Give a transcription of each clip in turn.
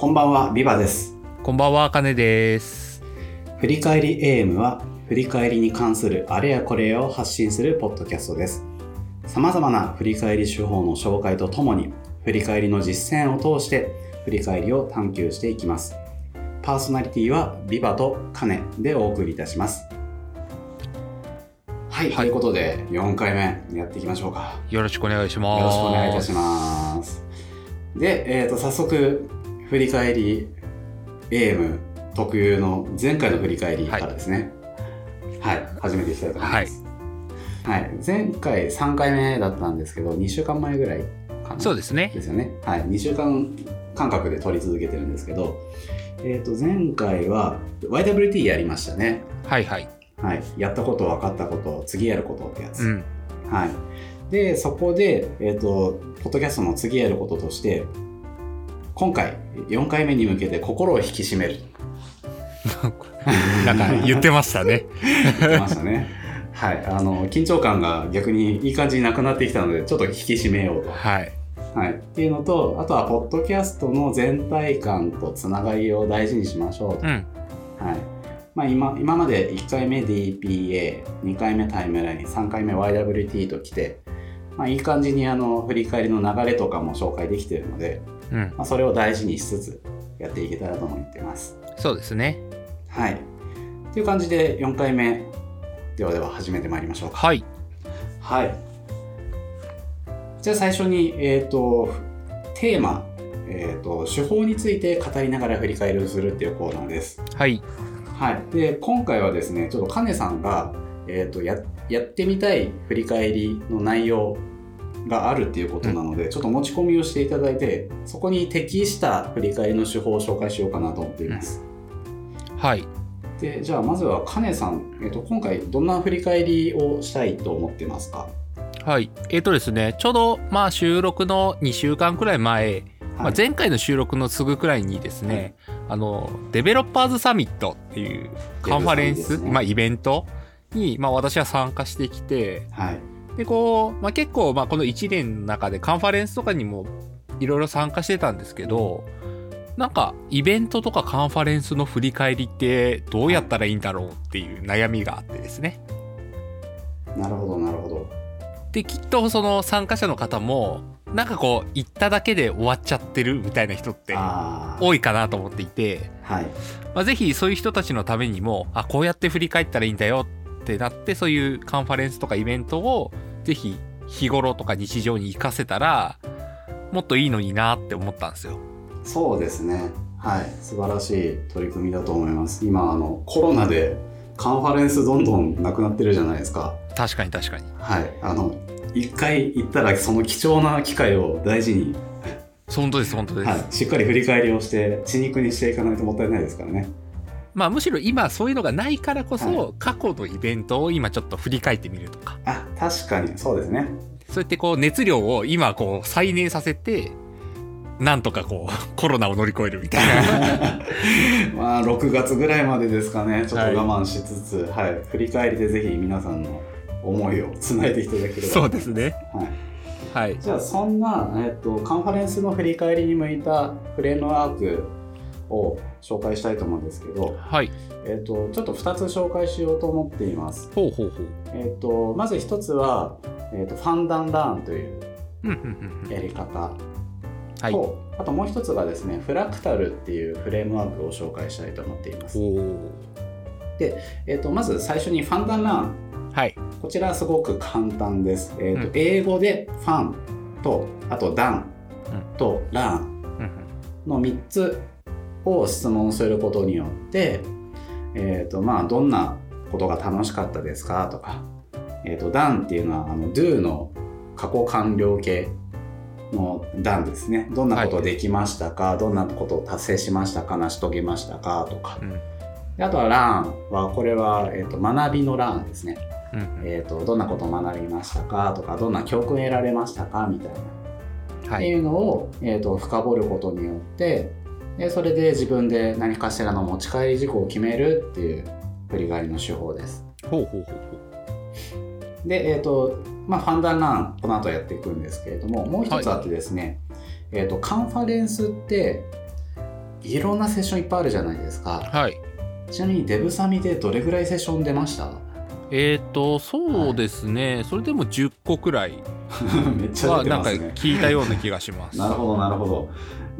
こんばんは、ビバです。こんばんは、かねです。振り返り AM は、振り返りに関するあれやこれやを発信するポッドキャストです。様々な振り返り手法の紹介とともに、振り返りの実践を通して、振り返りを探求していきます。パーソナリティは、ビバとカネでお送りいたします。はい、はいということで、4回目やっていきましょうか。よろしくお願いします。よろしくお願いいたします。で、えっ、と、早速、振り返り AM 特有の前回の振り返りからですね。はい、始めていきたいと思います。はい、前回3回目だったんですけど、2週間前ぐらいかな。そうですね。ですよね。はい、2週間間隔で撮り続けてるんですけど、えっ、と、前回は YWT やりましたね。はいはい。はい、やったこと、分かったこと、次やることってやつ。うん。はい。で、そこで、えっ、と、ポッドキャストの次やることとして、今回、4回目に向けて心を引き締める。なんか言ってましたね。言ってましたね。はい。あの、緊張感が逆にいい感じになくなってきたので、ちょっと引き締めようと。はい。はい。っていうのと、あとは、ポッドキャストの全体感とつながりを大事にしましょうと。うん。はい。まあ、今今まで1回目 DPA、2回目タイムライン、3回目 YWT と来て、まあ、いい感じにあの振り返りの流れとかも紹介できているので、うん。まあ、それを大事にしつつやっていけたらと思っています。そうですね。はい。という感じで4回目、ではでは始めてまいりましょうか。はい。はい。じゃあ最初に、えっ、と、テーマ、えっ、と、手法について語りながら振り返りをするっていうコーナーです。はい。はい。で、今回はですね、ちょっとカネさんが、えっ、とや、やってみたい振り返りの内容があるっていうことなので、ちょっと持ち込みをしていただいて、そこに適した振り返りの手法を紹介しようかなと思っています。はい。で、じゃあまずはカネさん、えっ、と、今回どんな振り返りをしたいと思ってますか？はい。えっ、とですね、ちょうど、まあ、収録の2週間くらい前、まあ、前回の収録のすぐくらいにですね、あの、デベロッパーズサミットっていうカンファレンス、ねまあ、イベントに、まあ、私は参加してきて、はい。で、こう、まあ、結構、まあ、この1年の中でカンファレンスとかにもいろいろ参加してたんですけど、なんか、イベントとかカンファレンスの振り返りってどうやったらいいんだろうっていう悩みがあってですね。なるほど、なるほど。で、きっとその参加者の方も、なんかこう、行っただけで終わっちゃってるみたいな人って。多いかなと思っていて、はい。まあ、ぜひそういう人たちのためにも、あ、こうやって振り返ったらいいんだよってなって、そういうカンファレンスとかイベントを、ぜひ日頃とか日常に活かせたら、もっといいのになって思ったんですよ。そうですね。はい。素晴らしい取り組みだと思います。今、あの、コロナでカンファレンスどんどんなくなってるじゃないですか。確かに確かに。はい。あの、一回行ったらその貴重な機会を大事に、本当です、本当です。はい。しっかり振り返りをして、血肉にしていかないともったいないですからね。まあむしろ今そういうのがないからこそ、は過去のイベントを今ちょっと振り返ってみるとか、あ、確かに、そうですね。そうやってこう熱量を今こう再燃させて、なんとかこう コロナを乗り越えるみたいな。まあ、6月ぐらいまでですかね。ちょっと我慢しつつ、はい。振り返りでぜひ皆さんの思いをつないでいただければ。そうですね。はい。はい。じゃあそんな、えっと、カンファレンスの振り返りに向いたフレームワークを紹介したいと思うんですけど、はい。えっと、ちょっと2つ紹介しようと思っています。ほうほうほう。えっと、まず1つは、えっと、ファンダンラーンというやり方はい。と、あともう1つがですね、フラクタルっていうフレームワークを紹介したいと思っています。おーえっと、まず最初にファンダンラーン。はい。こちらはすごく簡単です。えっとうん英語でファンと、あとダンとラーン。うんの3つを質問することによって、えーとまあ、どんなことが楽しかったですかとか、えー、と done っていうのはあの do の過去完了形の done ですね。どんなことできましたか、どんなことを達成しましたか成し遂げましたかとか。うん。であとは learn はこれは、えー、と学びの learn ですね、うんうん。えー、とどんなことを学びましたかとかどんな教訓を得られましたかみたいな。ってはい。いうのを、えー、と深掘ることによってでそれで自分で何かしらの持ち帰り事項を決めるっていう振り返りの手法です。ほうほうほうほう。で、えっ、と、まあ、ファンダンラン、この後やっていくんですけれども、もう一つあってですね、えっ、と、カンファレンスって、いろんなセッションいっぱいあるじゃないですか。はい。ちなみにデブサミでどれぐらいセッション出ました？えっ、と、そうですね、それでも10個くらい めっちゃはなんか出てますね。聞いたような気がします。なるほどなるほど。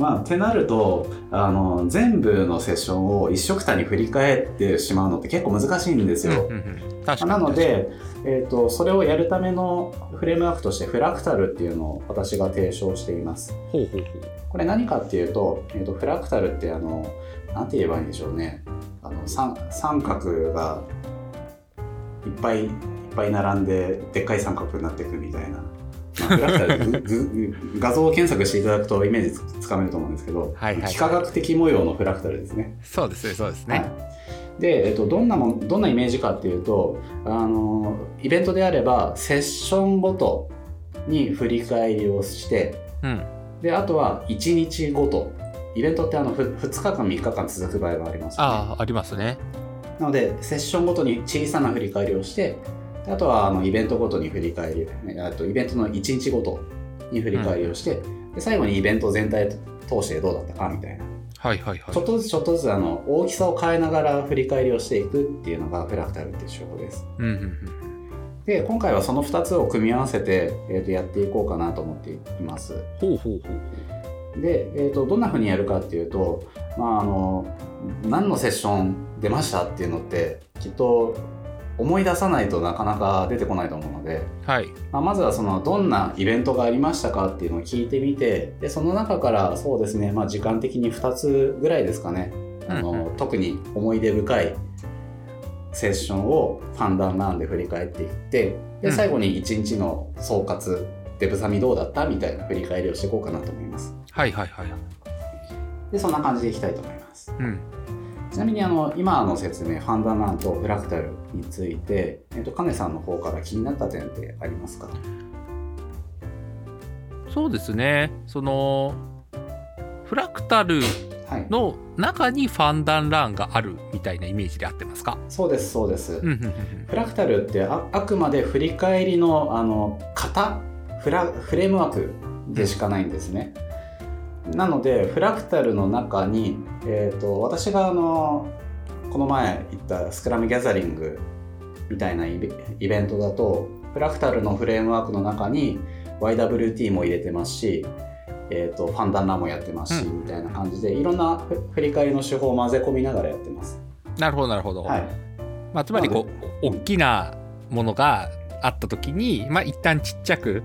まあってなるとあの全部のセッションを一緒くたに振り返ってしまうのって結構難しいんですよ。うんうんうん確かになので、えー、とそれをやるためのフレームワークとしてフラクタルっていうのを私が提唱しています。ほうほうほうこれ何かっていうと,、えー、とフラクタルってあのなんて言えばいいんでしょうねあの三三角がいっぱいいっぱい並んででっかい三角になっていくみたいな。画像検索していただくとイメージつつかめると思うんですけど、はいはい。はい幾何学的模様のフラクタルですね。そうですねそうですね、はい、で、えっと、どんなもんどんなイメージかっていうとあのイベントであればセッションごとに振り返りをしてうん。であとは1日ごと。イベントってあのふ2日間3日間続く場合がありますよね。ああありますね。なのでセッションごとに小さな振り返りをしてであとはあのイベントごとに振り返りえっとイベントの1日ごとに振り返りをして、で最後にイベント全体通してどうだったかみたいなはいはいはいちょっとずつちょっとずつあの大きさを変えながら振り返りをしていくっていうのがフラクタルっていう手法です。うんうんうんで今回はその2つを組み合わせて、えー、とやっていこうかなと思っています。ほうほうほうで、えー、とどんな風にやるかっていうと、まあ、あの何のセッション出ましたっていうのってきっと思い出さないとなかなか出てこないと思うので、はい。まあ、まずはそのどんなイベントがありましたかっていうのを聞いてみてでその中からそうですね、まあ、時間的に2つぐらいですかね。あの、うん特に思い出深いセッションをファンダンランで振り返っていってうん。で最後に1日の総括デブサミどうだったみたいな振り返りをしていこうかなと思います。はいはいはい。でそんな感じでいきたいと思います。うんちなみにあの今の説明ファンダンランとフラクタルについて、えっと、カネさんの方から気になった点ってありますか？そうですね。そのフラクタルはい。の中にファンダンランがあるみたいなイメージで合ってますか？そうですそうです、うんうんうん。フラクタルってああくまで振り返りのあの型フラフレームワークでしかないんですね。なのでフラクタルの中に、えー、と私があのこの前言ったスクラムギャザリングみたいなイベイベントだとフラクタルのフレームワークの中に YWT も入れてますし、えー、とファンダンラもやってますし、うん。みたいな感じでいろんなふ振り返りの手法を混ぜ込みながらやってます。なるほどなるほど、はい、まあ、つまりこう大きなものがあった時にまあ一旦ちっちゃく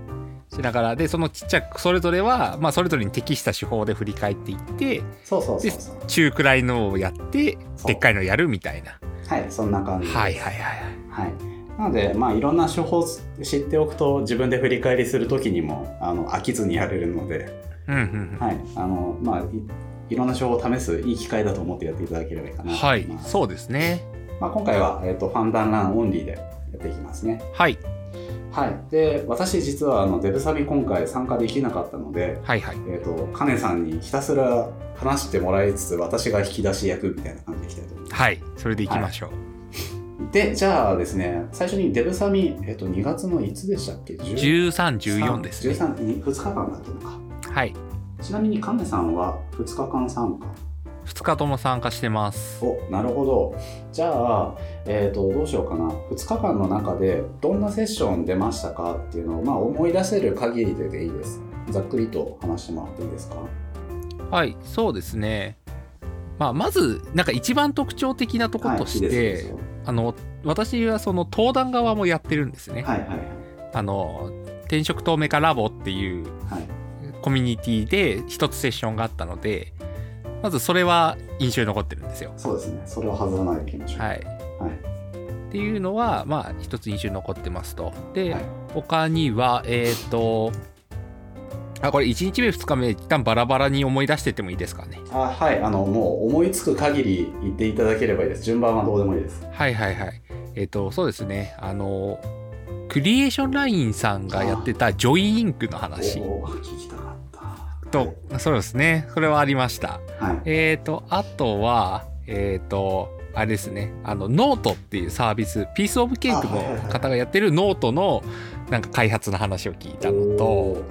しながらでそのちっちゃくそれぞれは、まあ、それぞれに適した手法で振り返っていってそうそうそうそう。中くらいのをやってでっかいのやるみたいなはい、そんな感じ。はいはいはいはい。なので、まあ、いろんな手法を知っておくと、自分で振り返りするときにも、あの、飽きずにやれるので、はいうんうんはい。あの、まあ、いいろんな手法を試すいい機会だと思ってやっていただければいいかうんなとはい。そうですねまあ、今回は、えっ、と、ファンダンランオンリーでやっていきますね。はいはい。で、私実は、あの、デブサビ今回参加できなかったので、はいはいえっ、と、カネさんにひたすら話してもらいつつ、私が引き出し役みたいな感じでいきたいと思います。はいそれでいきましょう、で、じゃあですね、最初にデブサミ、えっ、と、2月のいつでしたっけ？10 1314ですね13に2日間だったのか。はいちなみにカネさんは2日間参加。2日とも参加してますお、なるほど。じゃあ、えっ、と、どうしようかな。2日間の中でどんなセッション出ましたかっていうのを、まあ、思い出せる限りででいいです。ざっくりと話してもらっていいですか？はいそうですねまあ、まずなんか一番特徴的なところとして、はいあの私はその登壇側もやってるんですね。はいはいはい。あの転職透明化ラボっていうはいコミュニティで一つセッションがあったのでまずそれは印象に残ってるんですよ。そうですね。それを外さないでいきましょう。はい、はい。っていうのはまあ一つ印象に残ってますと。で、はい他にはえっ、とあこれ1日目2日目一旦バラバラに思い出してってもいいですかね。あはい。あの、もう思いつく限り言っていただければいいです。順番はどうでもいいです。はいはいはい。えっ、とそうですねあのクリエーションラインさんがやってた Joy, Inc.の話聞きた。と、そうですね。それはありました。はい。えっ、と、あとは、えっ、と、あれですね、あの、ノートっていうサービス、 Piece of Cake の方がやってるノートの、なんか開発の話を聞いたのと。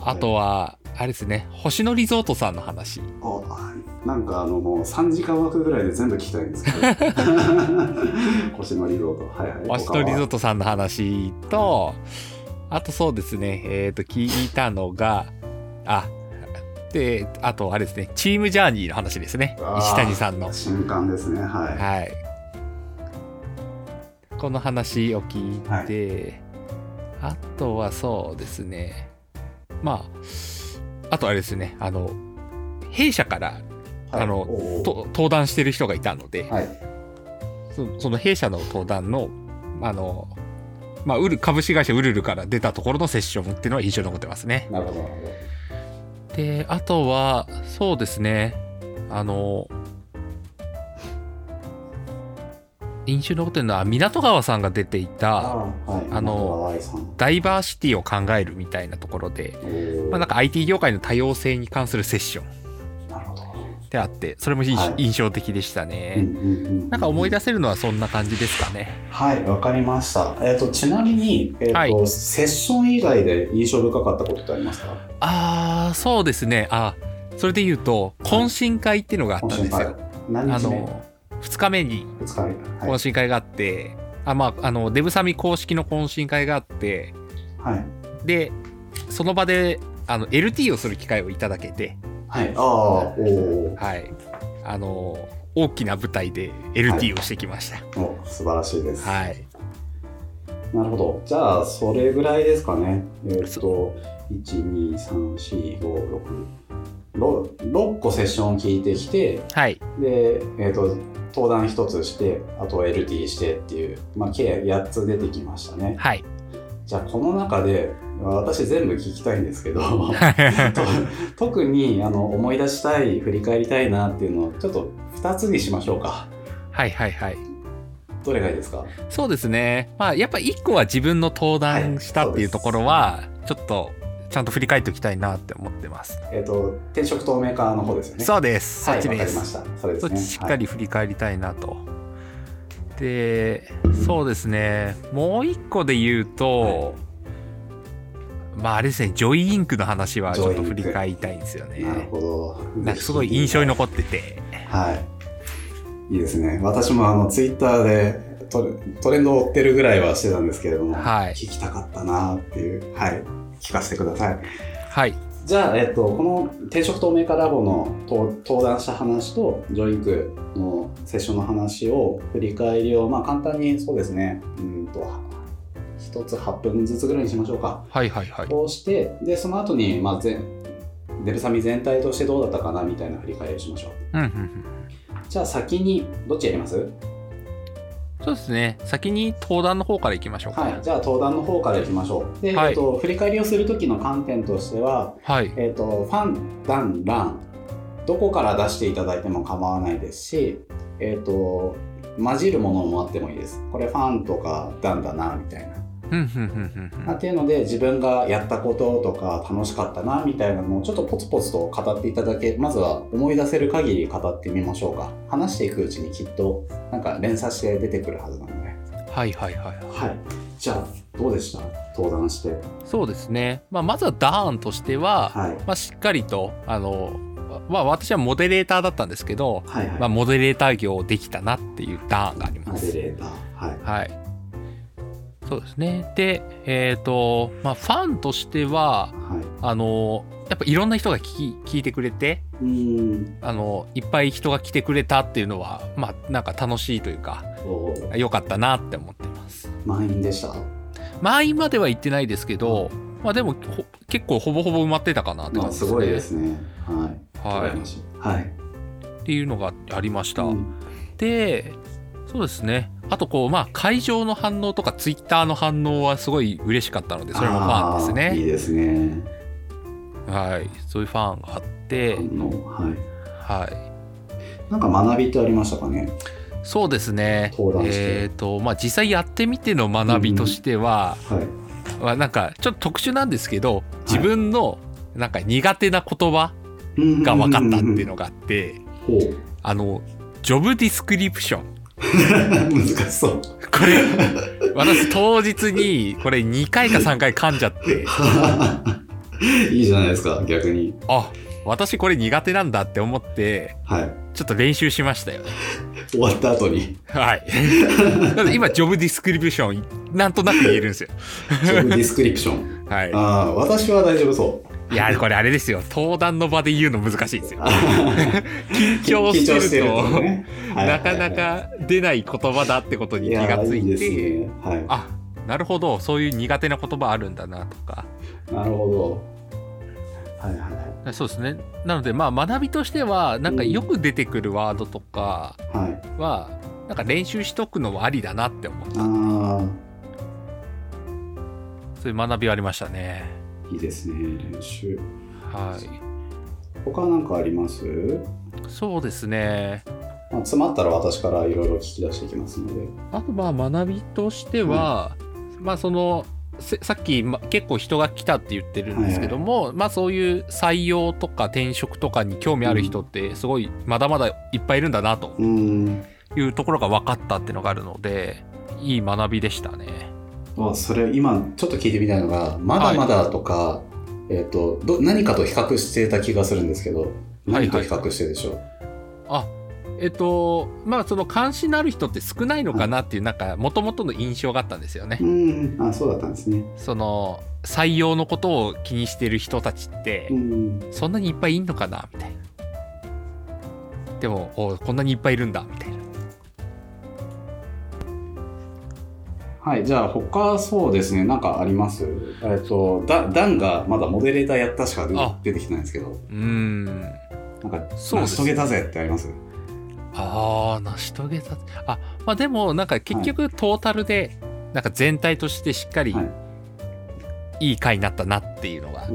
あとは、あれですね、星野リゾートさんの話。あなんかあのもう3時間枠ぐらいで全部聞きたいんですけど。星野リゾート。はいはい。星野リゾートさんの話と、あとそうですね、えっ、と、聞いたのが、あ、で、あとあれですね、チームジャーニーの話ですね。石谷さんの。新刊ですね。はい、はい。この話を聞いて、あとはそうですね、まあ、あとあれですね、あの、弊社からはい。あの登壇してる人がいたので、はい。そその弊社の登壇の、あの、まあ、ウル株式会社ウルルから出たところのセッションっていうのは印象に残ってますね。なるほどなるほで、あとは、そうですね、あの、印象に残ってるのは、港川さんが出ていどた、はい。あのダイバーシティを考えるみたいなところで、まあ、なんか IT 業界の多様性に関するセッションであって、それも印,、はい。印象的でしたね。うんうんうんなんか思い出せるのはそんな感じですかね。はいわかりました。えっ、とちなみに、えーとはい。セッション以外で印象深かったことってありますか？あー、そうですね。あ、それで言うと、懇親会っていうのがあったんですよ。あ何日目？の、2日目に2日目。懇はい、親会があって、あ、まあ、あの、デブサミ公式の懇親会があって、はい。で、その場で、あの、LT をする機会をいただけて、はい、ああおーはい。あの、大きな舞台で LT をしてきました。お素晴らしいです、はい。なるほどじゃあそれぐらいですかねえっ、そと1234566 6個セッション聞いてきてはい。で、えー、と登壇1つしてあと LT してっていう、まあ、計8つ出てきましたねはい。じゃあこの中で私全部聞きたいんですけどと 特にあの思い出したい振り返りたいなっていうのをちょっと2つにしましょうかはいはいはい。どれがいいですか？そうですね。まあ、やっぱ一個は自分の登壇したっていうところは、ちょっと、ちゃんと振り返っておきたいなって思ってます。えっ、と転職透明化の方ですよねそうです。そはいっちですわかりま。したそれですねそっちしっかり振り返りたいなと。で、そうですね。もう一個で言うと、まああれですね、ジョイインクの話はちょっと振り返りたいんですよはいなるね。ほど。なんかすごい印象に残ってて。はい。いいですね。私もあのツイッターでトレトレンドを追ってるぐらいはしてたんですけれども、はい。聞きたかったなっていう。はい。聞かせてください。はい。じゃあ、えっと、この転職透明化ラボの登登壇した話とジョインクのセッションの話を振り返りを、まあ、簡単にそうですね。うんと一つ8分ずつぐらいにしましょうかはいはいはい。こうしてでその後にまあ全デブサミ全体としてどうだったかなみたいな振り返りをしましょううんうんうん。じゃあ先にどっちやります？そうですね。先に登壇の方からいきましょうか。はいじゃあ登壇の方からいきましょうで、はいえっと、振り返りをする時の観点としてははい。えー、とファン、ダン、ランどこから出していただいても構わないですし、えー、と混じるものもあってもいいですこれファンとかダンだなみたいな、うんうんうんうんうん。っていうので自分がやったこととか楽しかったなみたいなのをちょっとポツポツと語っていただけまずは思い出せる限り語ってみましょうか話していくうちにきっとなんか連鎖して出てくるはずなのではいはいはい。はいじゃあどうでした？登壇してそうですね。まあ、まずはダーンとしては、はいまあ、しっかりと、あの、まあ、私はモデレーターだったんですけど、はいはい、まあ、モデレーター業できたなっていうダーンがありモます。デレーターはいはい。そうですね。で、えっ、と、まあ、ファンとしては、はい。あの、やっぱいろんな人が聞き聞いてくれて、うーん。あの、いっぱい人が来てくれたっていうのは、まあ、なんか楽しいというか、そう。良かったなって思ってます。満員でした？満員までは行ってないですけど、まあでもほ結構ほぼほぼ埋まってたかなってまあ感じですね。すごいですね。はい。はい。はい。っていうのがありました。うん。で、そうですね。あとこう、まあ会場の反応とかツイッターの反応はすごい嬉しかったので、それもファンですあーいいね。ですねはい。そういうファンがあって、はいはい。なんか学びってありましたかね？そうですね。えっ、と、まあ実際やってみての学びとしては、はいまあなんかちょっと特殊なんですけど、自分のなんか苦手な言葉が分かったっていうのがあって、あの、ジョブディスクリプション。難しそうこれ、私当日にこれ2回か3回噛んじゃって、いいじゃないですか、逆に。あ私これ苦手なんだって思ってはい。ちょっと練習しましたよ終わった後に、はい 今ジョブディスクリプションなんとなく言えるんですよジョブディスクリプション。はいああ、私は大丈夫そう。いや これあれですよ。登壇の場で言うの難しいですよ。緊張してるとね。はい。なかなか出ない言葉だってことにい気がついやいいね。はい。あなるほど。そういう苦手な言葉あるんだなとか。なるほど。はいはいはそうですね。なのでまあ学びとしてはなんかよく出てくるワードとかい。はなんか練習しとくのはありだなって思ってあそういう学びはありましたね。あ、いいですね。練習。はい他なんかあります？そうですねまあ、詰まったら私からいろいろ聞き出していきますので。あとまあ学びとしては、まあそのせさっき、ま、結構人が来たって言ってるんですけども、まあそういう採用とか転職とかに興味ある人ってすごいまだまだいっぱいいるんだなとうん。いうところが分かったっていうのがあるのでいい学びでしたね。まあ、それ今ちょっと聞いてみたいのが、まだまだとか、えっ、とど、何かと比較してた気がするんですけど、何と比較してでしょう、あえっとまあその関心のある人って少ないのかなっていうなんか元々の印象があったんですよね。うん、あ、そうだったんですね。その採用のことを気にしてる人たちって、うん。そんなにいっぱいいんのかなみたいな。でもおこんなにいっぱいいるんだみたいな。はい、じゃあ他そうですね、なんかあります？えっ、と、ダダンがまだモデレーターやったしか出てきてないんですけど、うーん。なんか、そう成し遂げたぜってあります？ああ成し遂げた。あまあでもなんか結局トータルでなんか全体としてしっかりはい。いい回になったなっていうのが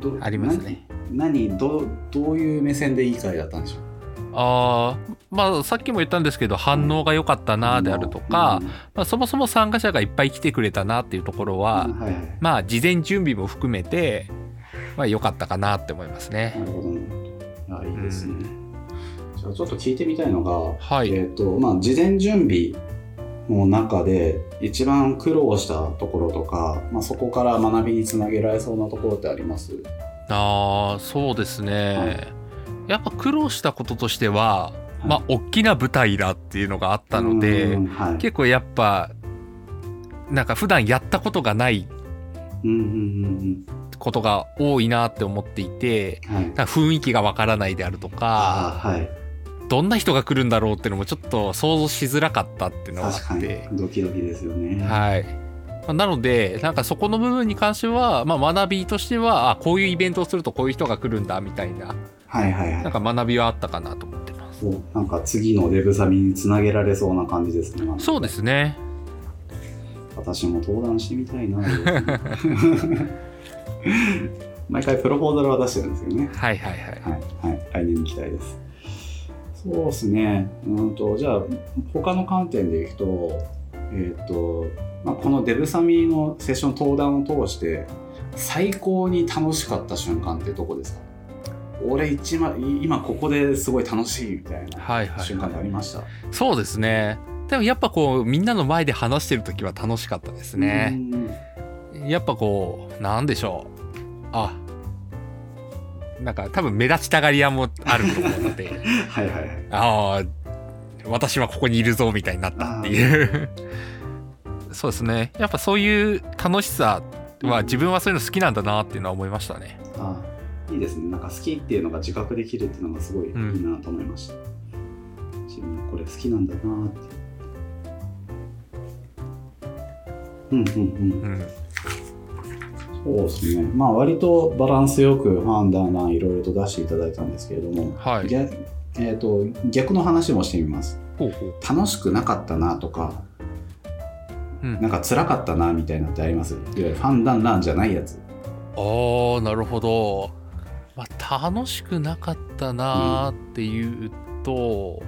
どありますね。何何どうどういう目線でいい回だったんでしょう？ああまあさっきも言ったんですけど反応が良かったなであるとか、まあ、そもそも参加者がいっぱい来てくれたなっていうところうんは、はいはい、まあ事前準備も含めてまあ良かったかなって思いますね。な。るほど。ね。あいいですね。じゃあちょっと聞いてみたいのが、はい。えっ、と、まあ、事前準備の中で一番苦労したところとか、まあ、そこから学びにつなげられそうなところってあります？ああそうですね、はいやっぱ苦労したこととしては、はい。まあ大きな舞台だっていうのがあったので、うんはい、結構やっぱなんか普段やったことがないことが多いなって思っていてうんはい雰囲気がわからないであるとかはい。どんな人が来るんだろうっていうのもちょっと想像しづらかったっていうのがあって。ドキドキですよね。はい。まあなのでなんかそこの部分に関しては、まあ、学びとしてはあこういうイベントをするとこういう人が来るんだみたいなはいはいはい。なんか学びはあったかなと思ってます。おなんか次のデブサミにつなげられそうな感じですねそうですね。私も登壇してみたいな。毎回プロポーザルは出してるんですよね。はいはいはい。はい、はい、来年に期待です。そうですね。うんと、じゃあ、他の観点でいくと、えっ、と、まあ、このデブサミのセッション登壇を通して、最高に楽しかった瞬間ってどこですか？俺一番、い今ここですごい楽しいみたいなはいはい瞬間ってありました。そうですね。でもやっぱこうみんなの前で話してる時は楽しかったですね。うん。やっぱこうなんでしょう。あなんか多分目立ちたがり屋もあると思うのではいはいはい。ああ私はここにいるぞみたいになったっていう。そうですね。やっぱそういう楽しさは自分はそういうの好きなんだなっていうのは思いましたね。あいいですね。なんか好きっていうのが自覚できるっていうのがすごいいいうんなと思いました。自分これ好きなんだなって。うんうんうん。うんそうですね。まあ割とバランスよくファンダーナーいろいろと出していただいたんですけれども、はい逆えー、と逆の話もしてみます。ほうほう楽しくなかったなとか、うんなんか辛かったなみたいなのってあります？いわゆるファンダンランじゃないやつ。ああなるほど、まあ、楽しくなかったなーっていうと、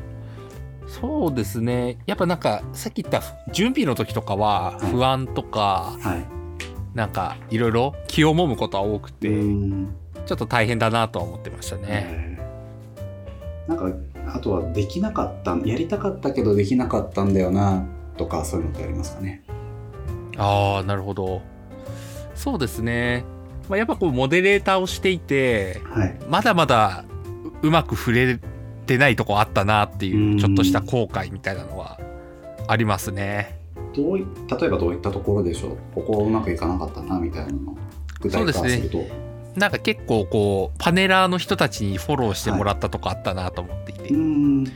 そうですねやっぱなんかさっき言った準備の時とかははい不安とか、はい。なんかいろいろ気をもむことは多くて、うんちょっと大変だなとは思ってましたね。えーなんかあとはできなかったやりたかったけどできなかったんだよなとかそういうのってありますかね？ああなるほどそうですねまあ、やっぱこうモデレーターをしていてはい。まだまだううまく触れてないとこあったなっていううん。ちょっとした後悔みたいなのはありますね。どうい例えばどういったところでしょう？ここうまくいかなかったなみたいなのを具体化すると。なんか結構こうパネラーの人たちにフォローしてもらったとこあったなと思っていて、うーん。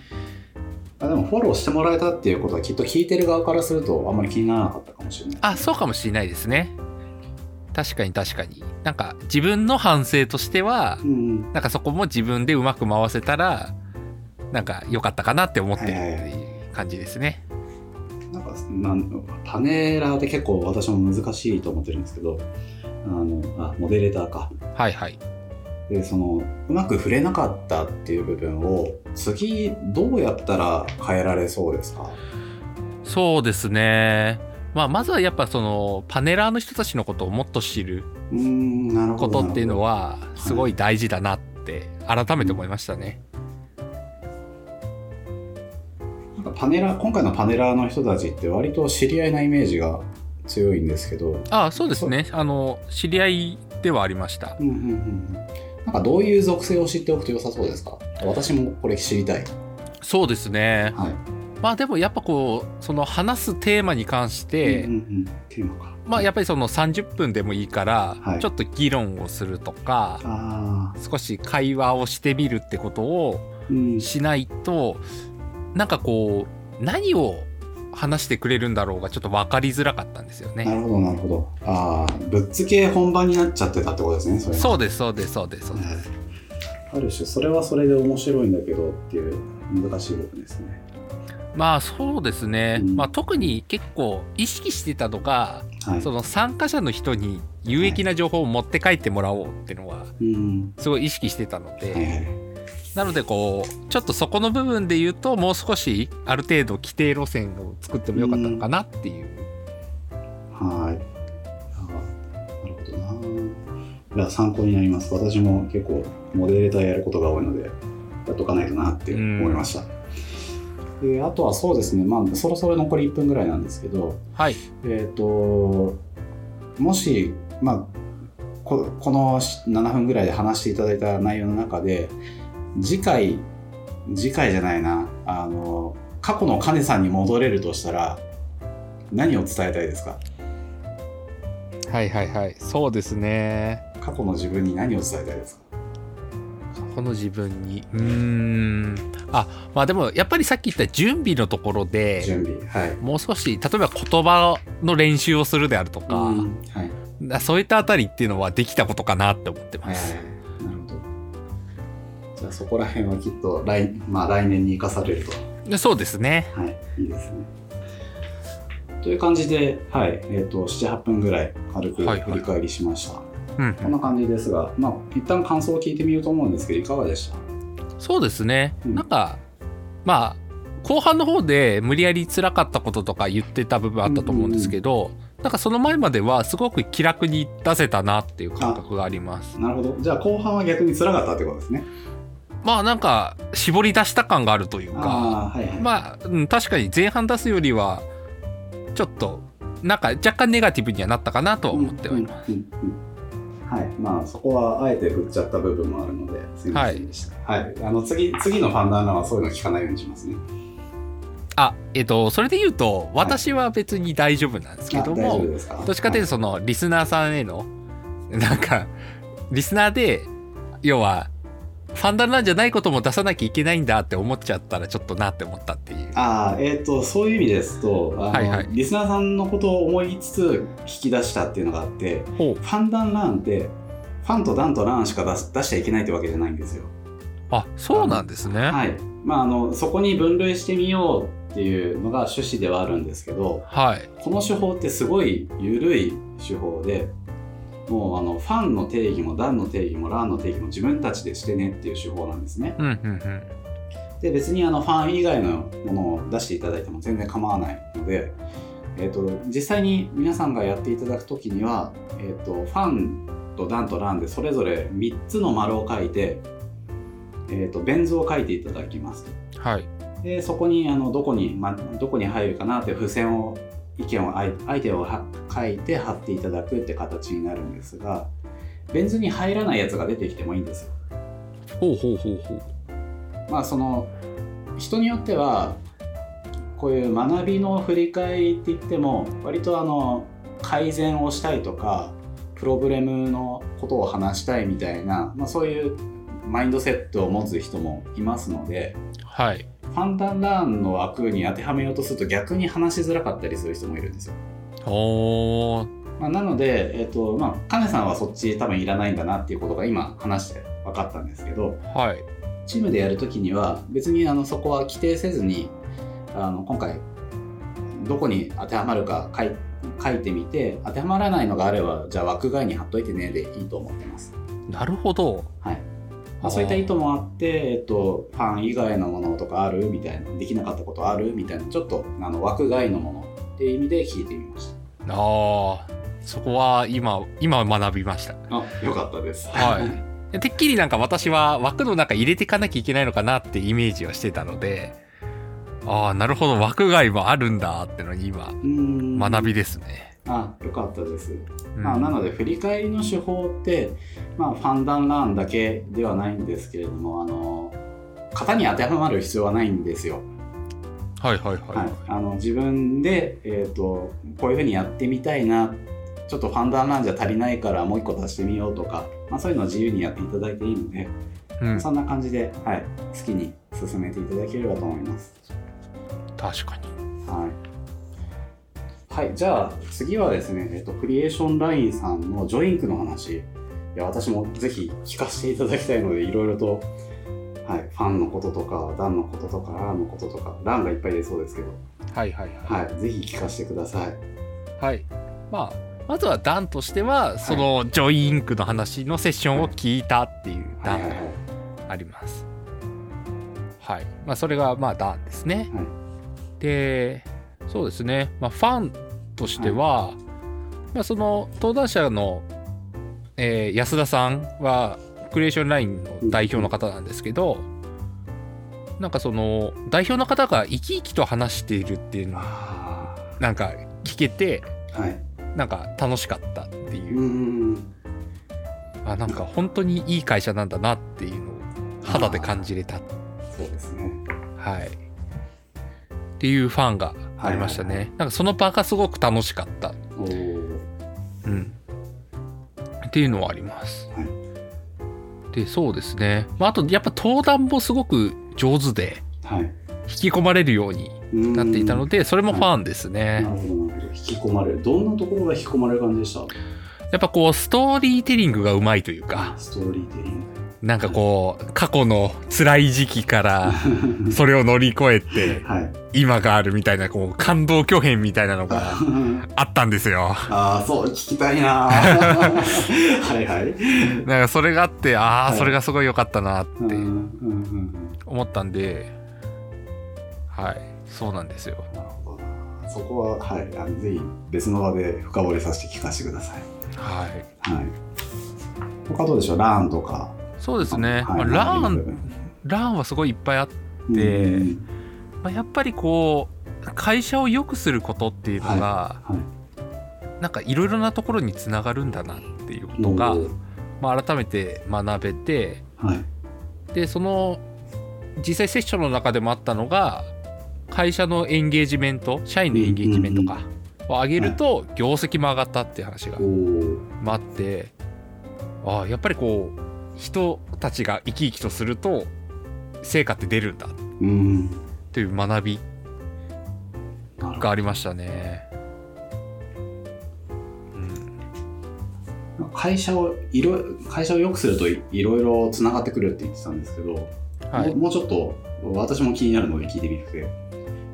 あでもフォローしてもらえたっていうことはきっと聞いてる側からするとあんまり気にならなかったかもしれない。あそうかもしれないですね確かに確かに。なんか自分の反省としてはうんうん。なんかそこも自分でうまく回せたらなんか良かったかなって思ってるっていう感じですね。なんかなんパネラーって結構私も難しいと思ってるんですけどあのあモデレーターか。はいはい。でそのうまく触れなかったっていう部分を次どうやったら変えられそうですか？そうですねまあまずはやっぱそのパネラーの人たちのことをもっと知ることっていうのははすごい大事だなって改めて思いましたね。なんかパネラー今回のパネラーの人たちって割と知り合いなイメージが強いんですけど。あそうですね。あの知り合いではありました。うんうんうんうん。なんかどういう属性を知っておくと良さそうですか？私もこれ知りたい。そうですね。はいまあでもやっぱこうその話すテーマに関して、うんうんうん、テーマか。まあやっぱりその30分でもいいから、はい。ちょっと議論をするとか少し会話をしてみるってことをうん。しないとなんかこう何を話してくれるんだろうがちょっと分かりづらかったんですよね。なるほどなるほど。ああぶっつけ本番になっちゃってたってことですねそれは。そうですそうですそうですそうです。はい。ある種それはそれで面白いんだけどっていう難しい部分ですねまあそうですね、うん。まあ、特に結構意識してたのが、はい。その参加者の人に有益な情報を持って帰ってもらおうっていうのはうん。すごい意識してたので、はいはい。なのでこうちょっとそこの部分で言うともう少しある程度規定路線を作ってもよかったのかなっていう、はい。あなるほどな。いや参考になります。私も結構モデレーターやることが多いのでやっとかないとなって思いました、であとはそうですねまあそろそろ残り1分ぐらいなんですけどはい。えっ、ともしまあここの7分ぐらいで話していただいた内容の中で次回次回じゃないなあの過去のカネさんに戻れるとしたら何を伝えたいですか？はいはいはい。そうですね。過去の自分に何を伝えたいですか？この自分に。うーんあまあでもやっぱりさっき言った準備のところで準備はいもう少し例えば言葉の練習をするであるとか、うんはいなそういったあたりっていうのはできたことかなって思ってます。はいはいはいなるほどじゃあそこら辺はきっと来,、まあ、来年に生かされるとでそうですね。はい、いいですね。という感じで、はい、えっ、と、7、8分ぐらい軽くはいはい振り返りしました。うんこんな感じですが、まあ、一旦感想を聞いてみようと思うんですけど、いかがでした？そうですね。うんなんかまあ後半の方で無理やり辛かったこととか言ってた部分あったと思うんですけど、なんかその前まではすごく気楽に出せたなっていう感覚があります。なるほど。じゃあ、後半は逆に辛かったってことですね。まあなんか絞り出した感があるというか、はいはい。まあ、うん、確かに前半出すよりはちょっとなんか若干ネガティブにはなったかなとは思ってはいます。うんうんうんうんはい、まあそこはあえて振っちゃった部分もあるのですみませんでした。はい、あの次次のファンダーナはそういうの聞かないようにしますね。あえっとそれで言うと私は別に大丈夫なんですけども、夫ですか？どっちかというとそのリスナーさんへのなんかリスナーで要はファンダルなんじゃないことも出さなきゃいけないんだって思っちゃったらちょっとなって思ったっていう。ああ、えっ、と、そういう意味ですと、あのはいはいリスナーさんのことを思いつつ引き出したっていうのがあって、ファンダンランって、ファンとダンとランしか出し出しちゃいけないってわけじゃないんですよ。あそうなんですね。はい。まあ、あの、そこに分類してみようっていうのが趣旨ではあるんですけど、はい。この手法ってすごい緩い手法で、もうあのファンの定義もダンの定義もランの定義も自分たちでしてねっていう手法なんですね。うんうんうん。で別にあのファン以外のものを出していただいても全然構わないので、えー、と実際に皆さんがやっていただく時には、えー、とファンとダンとランでそれぞれ3つの丸を書いて、えー、とベン図を書いていただきますはい。でそこにあのどこに、ま、どこに入るかなって付箋を意見を相相手をは書いて貼っていただくって形になるんですが、ベン図に入らないやつが出てきてもいいんですよ。ほうほうほうほうまあその人によってはこういう学びの振り返りって言っても割とあの改善をしたいとかプログラムのことを話したいみたいな、まあ、そういうマインドセットを持つ人もいますのではいファンタンラーンの枠に当てはめようとすると逆に話しづらかったりする人もいるんですよ。まあ、なので、えっとまあ、カネさんはそっち多分いらないんだなっていうことが今話して分かったんですけどはいチームでやるときには別にあのそこは規定せずにあの今回どこに当てはまるか書い書いてみて当てはまらないのがあればじゃあ枠外に貼っといてねでいいと思ってます。なるほどはいまあ、そういった意図もあって、えっと、ファン以外のものとかある？みたいな。できなかったことある？みたいな。ちょっとあの枠外のものっていう意味で聞いてみましああそこは今今学びました。た。あよかったです。はい。てっきりなんか私は枠の中入れていかなきゃいけないのかなってイメージをしてたのでああなるほど。枠外もあるんだってのに今学びですね、あよかったです。うんまあ、なので振り返りの手法って、まあ、ファンダンランだけではないんですけれどもあの型に当てはまる必要はないんですよ。はいはいはい、はい、あの自分で、えー、とこういうふうにやってみたいなちょっとファンダンランじゃ足りないからもう一個足してみようとか、まあ、そういうのを自由にやっていただいていいので、うん、そんな感じで、はい、好きに進めていただければと思います。確かにはい、はい、じゃあ次はですね、えっと、クリエーションラインさんのジョインクの話。いや私もぜひ聞かせていただきたいのでいろいろと、はい、ファンのこととかダンのこととかランのこととかランがいっぱい出そうですけど、はいはいはい。はい、ぜひ聞かせてください。はい。まあまずはダンとしてはそのジョイインクの話のセッションを聞いたっていうダンがあります。はい。まあそれがまあダンですね、はい。でそうですね。まあファンとしては、まあその登壇者の、えー安田さんはクリエーションラインの代表の方なんですけど、なんかその代表の方が生き生きと話しているっていうのなんか聞けてーはい。なんか楽しかったっていう。う、ーんあなんか本当にいい会社なんだなっていうのを肌で感じれたそうですね。はい。っていうファンがありましたね、はいはいなんかその場がすごく楽しかった。うん。っていうのはあります、はい。でそうですね、まあ、あとやっぱ登壇もすごく上手ではい。引き込まれるようになっていたのでそれもファンですね、なるほどなるほど。引き込まれる。どんなところが引き込まれる感じでした？やっぱこうストーリーテリングがうまいというか。ストーリーテリンなんかこう過去の辛い時期からグそれを乗り越えて はい。今があるみたいなこう感動巨編みたいなのが あったんですよ。ああそう聞きたいな はいはい。なんかそれがあってああはい。それがすごい良かったなって思ったんではいそうなんですよ。なるほどな。そこははいあのぜひ別の場で深掘りさせて聞かせてください。はい。はい。他どうでしょう？ランとかそうですね、はい。まあ、ラ学びの部ン分ランはすごいいっぱいあって、うん。まあ、やっぱりこう会社を良くすることっていうのが、はい。なんかいろいろなところにつながるんだなっていうことが、まあ、改めて学べてはい。でその実際セッションの中でもあったのが会社のエンゲージメント社員のエンゲージメントかを上げると業績も上がったっていう話があってああやっぱりこう人たちが生き生きとすると成果って出るんだ。うん。という学びがありましたね。うん。会社をいろ会社を良くするといいろいろつながってくるって言ってたんですけど、はい。もうちょっと私も気になるので聞いてみて。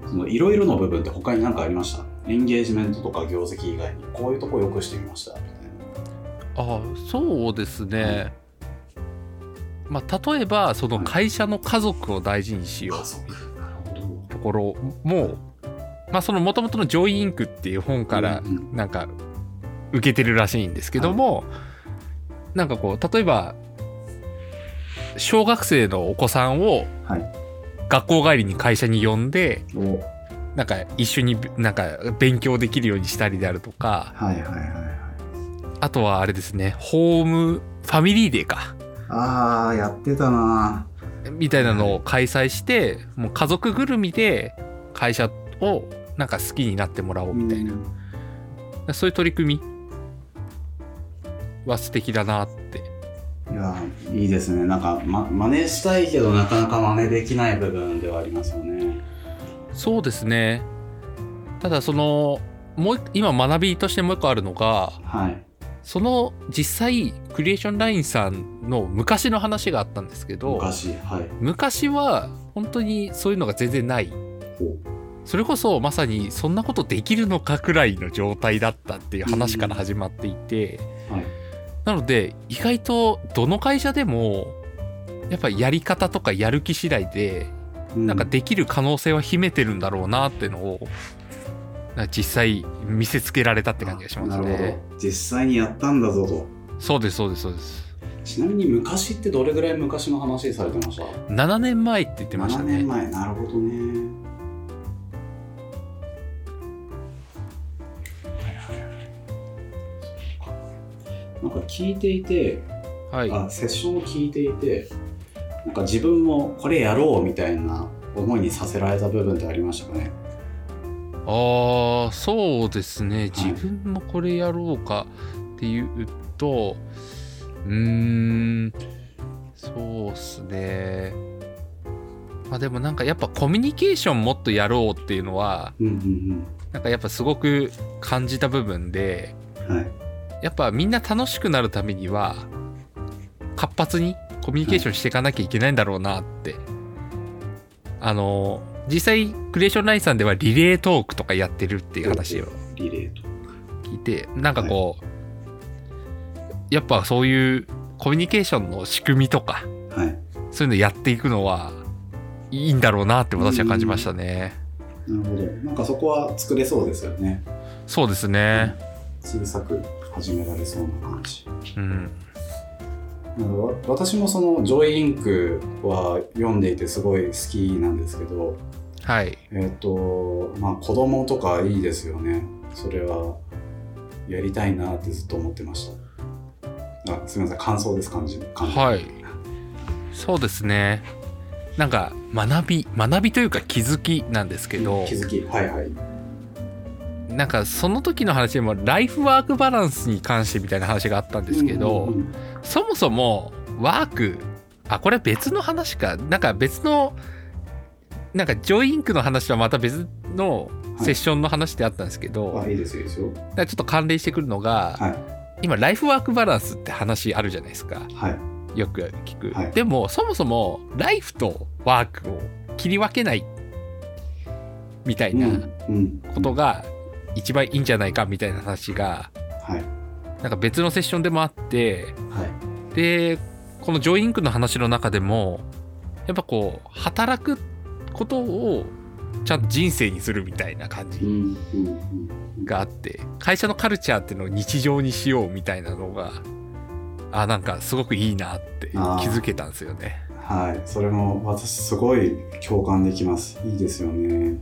そのいろいろの部分って他に何かありました？エンゲージメントとか業績以外にこういうとこ良くしてみましたみたいあそうですね、まあ、例えばその会社の家族を大事にしよう。ところもまあその元々の「ジョイインク」っていう本からなんか受けてるらしいんですけども、なんかこう例えば小学生のお子さんをはい。学校帰りに会社に呼んでお。なんか一緒になんか勉強できるようにしたりであるとかはいはいはいはい。あとはあれですねホームファミリーデーかああやってたな。みたいなのを開催してもう家族ぐるみで会社をなんか好きになってもらおうみたいな、そういう取り組みは素敵だなって。いやいいですね。なんか、ま、真似したいけどなかなか真似できない部分ではありますよね。そうですね。ただそのもう今学びとしてもう一個あるのがはいその実際クリエーションラインさんの昔の話があったんですけど昔はい。昔は本当にそういうのが全然ない。ほそれこそまさにそんなことできるのかくらいの状態だったっていう話から始まっていて、うはい。なので意外とどの会社でもやっぱりやり方とかやる気次第でなんかできる可能性は秘めてるんだろうなっていうのを実際見せつけられたって感じがしますなるほね。ど実際にやったんだぞとそうですそうですそうです。ちなみに昔ってどれぐらい昔の話されてました？7年前って言ってました7ね年。前なるほどねなんか聞いていて、はい。あセッションを聞いていてなんか自分もこれやろうみたいな思いにさせられた部分ってありましたかね？ああそうですね。はい。自分もこれやろうかっていうとうーんそうっすね。まあでもなんかやっぱコミュニケーションもっとやろうっていうのはうんうんなんかやっぱすごく感じた部分でうんはい。やっぱみんな楽しくなるためには活発にコミュニケーションしていかなきゃいけないんだろうなって、あの実際クリエーションラインさんではリレートークとかやってるっていう話を聞いてなんかこう、やっぱそういうコミュニケーションの仕組みとかはい。そういうのやっていくのはいいんだろうなって私は感じましたね。なるほど。なんかそこは作れそうですよね。そうですね。小さく始められそうな感じ。うん。私もその「ジョイインク」は読んでいてすごい好きなんですけどはい。えっ、とまあ子供とかいいですよね。それはやりたいなってずっと思ってました。あすみません感想です感じ感じ。はい。そうですね。なんか学び学びというか気づきなんですけど。気づきはいはいなんかその時の話でもライフワークバランスに関してみたいな話があったんですけど、うんうんそもそもワークあこれ別の話か。なんか別のなんかジョイインクの話とはまた別のセッションの話であったんですけど、あいいいいですよ。ちょっと関連してくるのが、はい。今ライフワークバランスって話あるじゃないですか。はい。よく聞く、はい。でもそもそもライフとワークを切り分けないみたいなうん。ことが一番いいんじゃないかみたいな話がはい。なんか別のセッションでもあってはい。でこのジョインクの話の中でもやっぱこう働くことをちゃんと人生にするみたいな感じがあって会社のカルチャーっていうのを日常にしようみたいなのがあなんかすごくいいなって気づけたんですよね。はい。それも私すごい共感できます。いいですよね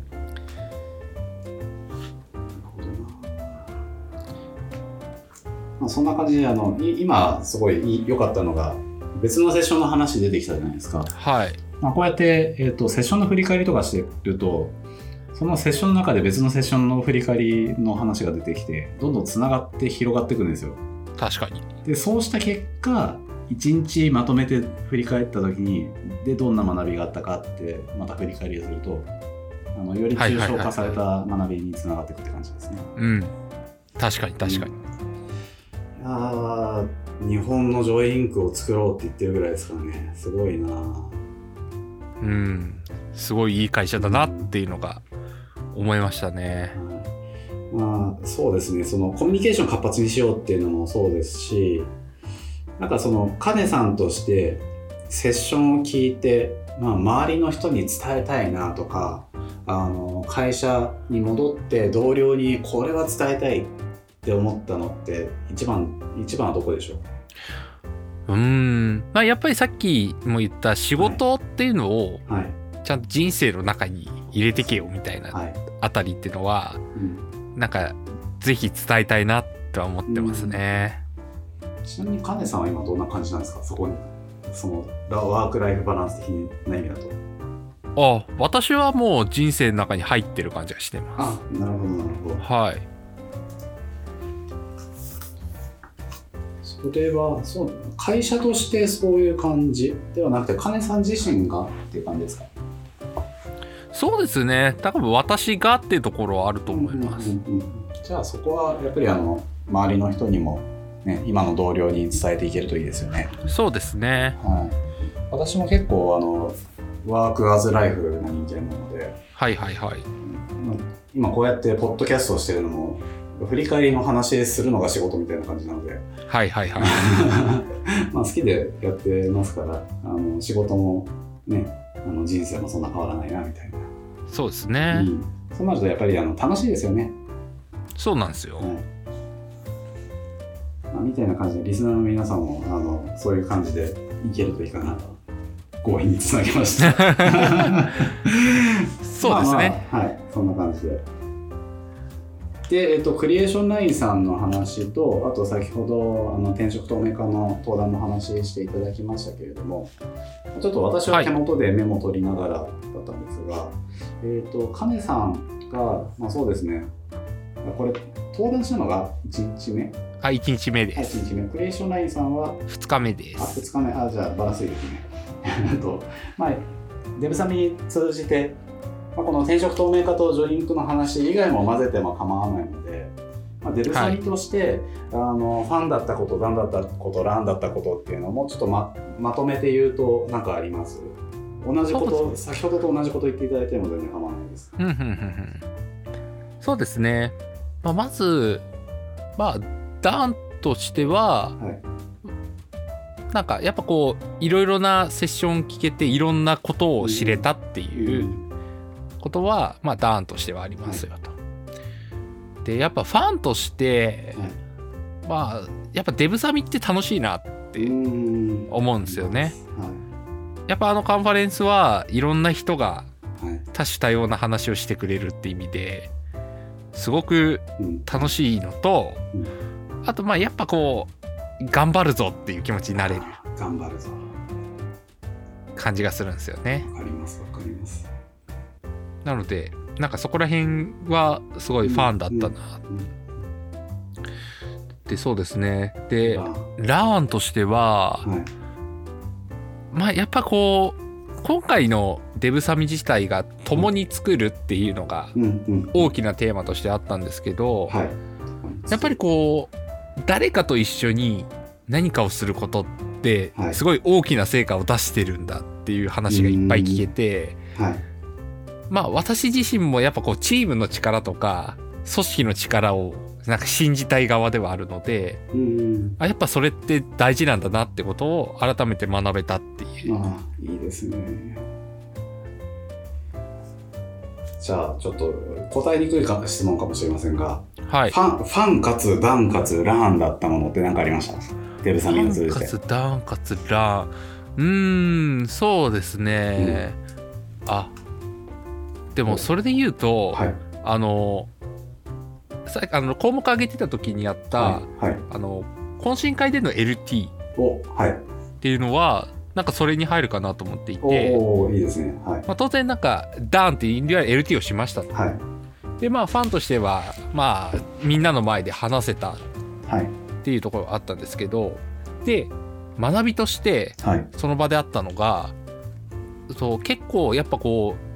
まあ、そんな感じであのい今すごい良かったのが別のセッションの話出てきたじゃないですか、はい。まあ、こうやって、えー、とセッションの振り返りとかしてるとそのセッションの中で別のセッションの振り返りの話が出てきてどんどんつながって広がっていくんですよ。確かに。でそうした結果一日まとめて振り返った時にでどんな学びがあったかってまた振り返りをするとあのより抽象化された学びにつながっていくって感じですね。うん。確かに確かに、いやー日本のジョイインクを作ろうって言ってるぐらいですからね。すごいな。うんすごいいい会社だなっていうのが思いましたね。まあそうですね。そのコミュニケーション活発にしようっていうのもそうですしなんかそのカネさんとしてセッションを聞いて、まあ、周りの人に伝えたいなとかあの会社に戻って同僚にこれは伝えたいって思ったのって一番一番はどこでしょう？うん。まあやっぱりさっきも言った仕事っていうのをはい。ちゃんと人生の中に入れてけよみたいなはい、あたりっていうのはうん。なんかぜひ伝えたいなとは思ってますね。ちなみに金さんは今どんな感じなんですか？そこに。そのラワーク・ライフ・バランス的な意味だと。あ私はもう人生の中に入ってる感じがしてまあなるほどなるほど。すはいそれはそう会社としてそういう感じではなくて金さん自身がっていう感じですか？そうですね。多分私がっていうところはあると思います、うんうんうんじゃあそこはやっぱりあの周りの人にも、ね、今の同僚に伝えていけるといいですよね。そうですね。はい、私も結構あのワークアズライフな人間なので、はいはいはい。うん。今こうやってポッドキャストをしてるのも振り返りの話するのが仕事みたいな感じなので。はいはいはい。まあ好きでやってますからあの仕事もねあの人生もそんな変わらないなみたいな、そうですね、うん。そうなるとやっぱりあの楽しいですよね。そうなんですよ、はい。まあ、みたいな感じでリスナーの皆さんもあのそういう感じでいけるといいかなと。強引につなげました。そうですね、まあまあはい。そんな感じでで、えっと、クリエーションラインさんの話とあと先ほどあの転職透明化の登壇の話していただきましたけれどもちょっと私は手元でメモ取りながらだったんですが、えっと金さんが、まあ、そうですねこれ登壇したのが1日目？あ1日目ではい、す1日目。クリエーションラインさんは、2日目であ、す2日目、あ、じゃあバランスいいですね。と、まあ、デブサミに通じて、まあ、この転職透明化とジョインクの話以外も混ぜても構わないので、まあ、デブサミとして、あのファンだったこと、ダンだったこと、ランだったことっていうのをもうちょっとままとめて言うと何かあります？同じこと、先ほどと同じこと言っていただいても全然構わないです。そうですね、まあ、まずまあダンとしてははい。なんかやっぱこういろいろなセッション聞けていろんなことを知れたっていうことは、まあダーンとしてはありますよと。でやっぱファンとして、はいまあやっぱデブサミって楽しいなってうん思うんですよね。はやっぱあのカンファレンスはいろんな人が。多種多様な話をしてくれるって意味ですごくうん。楽しいのと、うんあとまあやっぱこう頑張るぞっていう気持ちになれる頑張るぞ。感じがするんですよね。わかります、わかります。なのでなんかそこら辺はすごいファンだったなってそうですねであラーンとしてははい。まあやっぱこう今回のデブサミ自体が共に作るっていうのが。大きなテーマとしてあったんですけど、はい。やっぱりこう誰かと一緒に何かをすることってはいすごい大きな成果を出してるんだっていう話がいっぱい聞けて、はい。まあ私自身もやっぱこうチームの力とか組織の力をなんか信じたい側ではあるのでうんうん。あやっぱそれって大事なんだなってことを改めて学べたっていう。ああ、いいですね。じゃあ、ちょっと答えにくいか質問かもしれませんが、はいフ。ァン、ファンかつダンかつラーンだったものって何かありました？デブサミンを通じて。かつダンかつランうーんそうですね、あでもそれで言うと、はい。あのさあの項目上げてた時にやった、はい。はい。あの懇親会での LT っ。ていうのはなんかそれに入るかなと思っていて、いいですね。はい。まあ、当然なんかダーンっていわゆる LT をしましたとはい。でまあファンとしてはまあみんなの前で話せたっはい。ていうところがあったんですけどで学びとしてはい。その場であったのがそう結構やっぱこう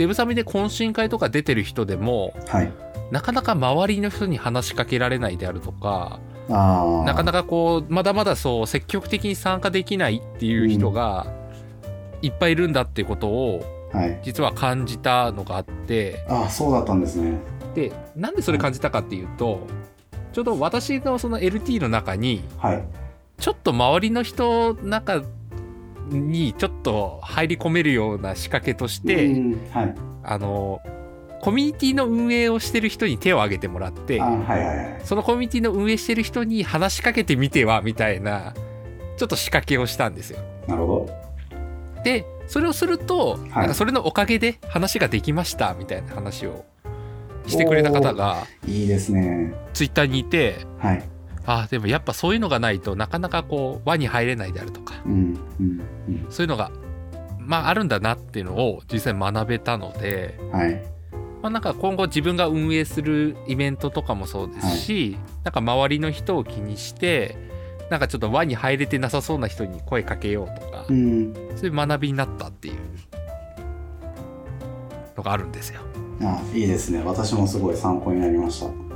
デブサミで懇親会とか出てる人でもはい。なかなか周りの人に話しかけられないであるとか。なかなかこうまだまだそう積極的に参加できないっていう人がいっぱいいるんだっていうことをはい。実は感じたのがあってああ、そうだったんですね。でなんでそれ感じたかっていうとちょうど私のその LT の中にはい。ちょっと周りの人の中にちょっと入り込めるような仕掛けとして、うんはい。あのコミュニティの運営をしてる人に手を挙げてもらってあはいはいはい。そのコミュニティの運営してる人に話しかけてみてはみたいなちょっと仕掛けをしたんですよ。なるほど。でそれをすると、なんかそれのおかげで話ができましたみたいな話をしてくれた方がいいですね。ツイッターにいてはい。あでもやっぱそういうのがないとなかなかこう輪に入れないであるとか。うんうんうん。そういうのがまああるんだなっていうのを実際学べたので、はい。まあ、なんか今後自分が運営するイベントとかもそうですし、なんか周りの人を気にしてなんかちょっと輪に入れてなさそうな人に声かけようとか、うん。そういう学びになったっていうのがあるんですよ。あいいですね。私もすごい参考になりました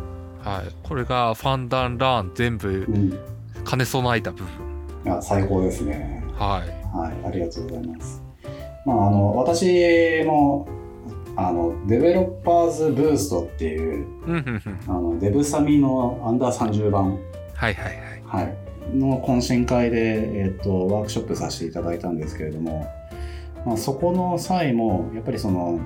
はい、これがファンダンラン全部うん兼ね備えた部分。いや最高ですねはい。はいありがとうございますまああの私もあのデベロッパーズブーストっていううんうんうん。あのデブサミのアンダー30番はいはいはい。はい、の懇親会で、えっとワークショップさせていただいたんですけれども、まあ、そこの際もやっぱりその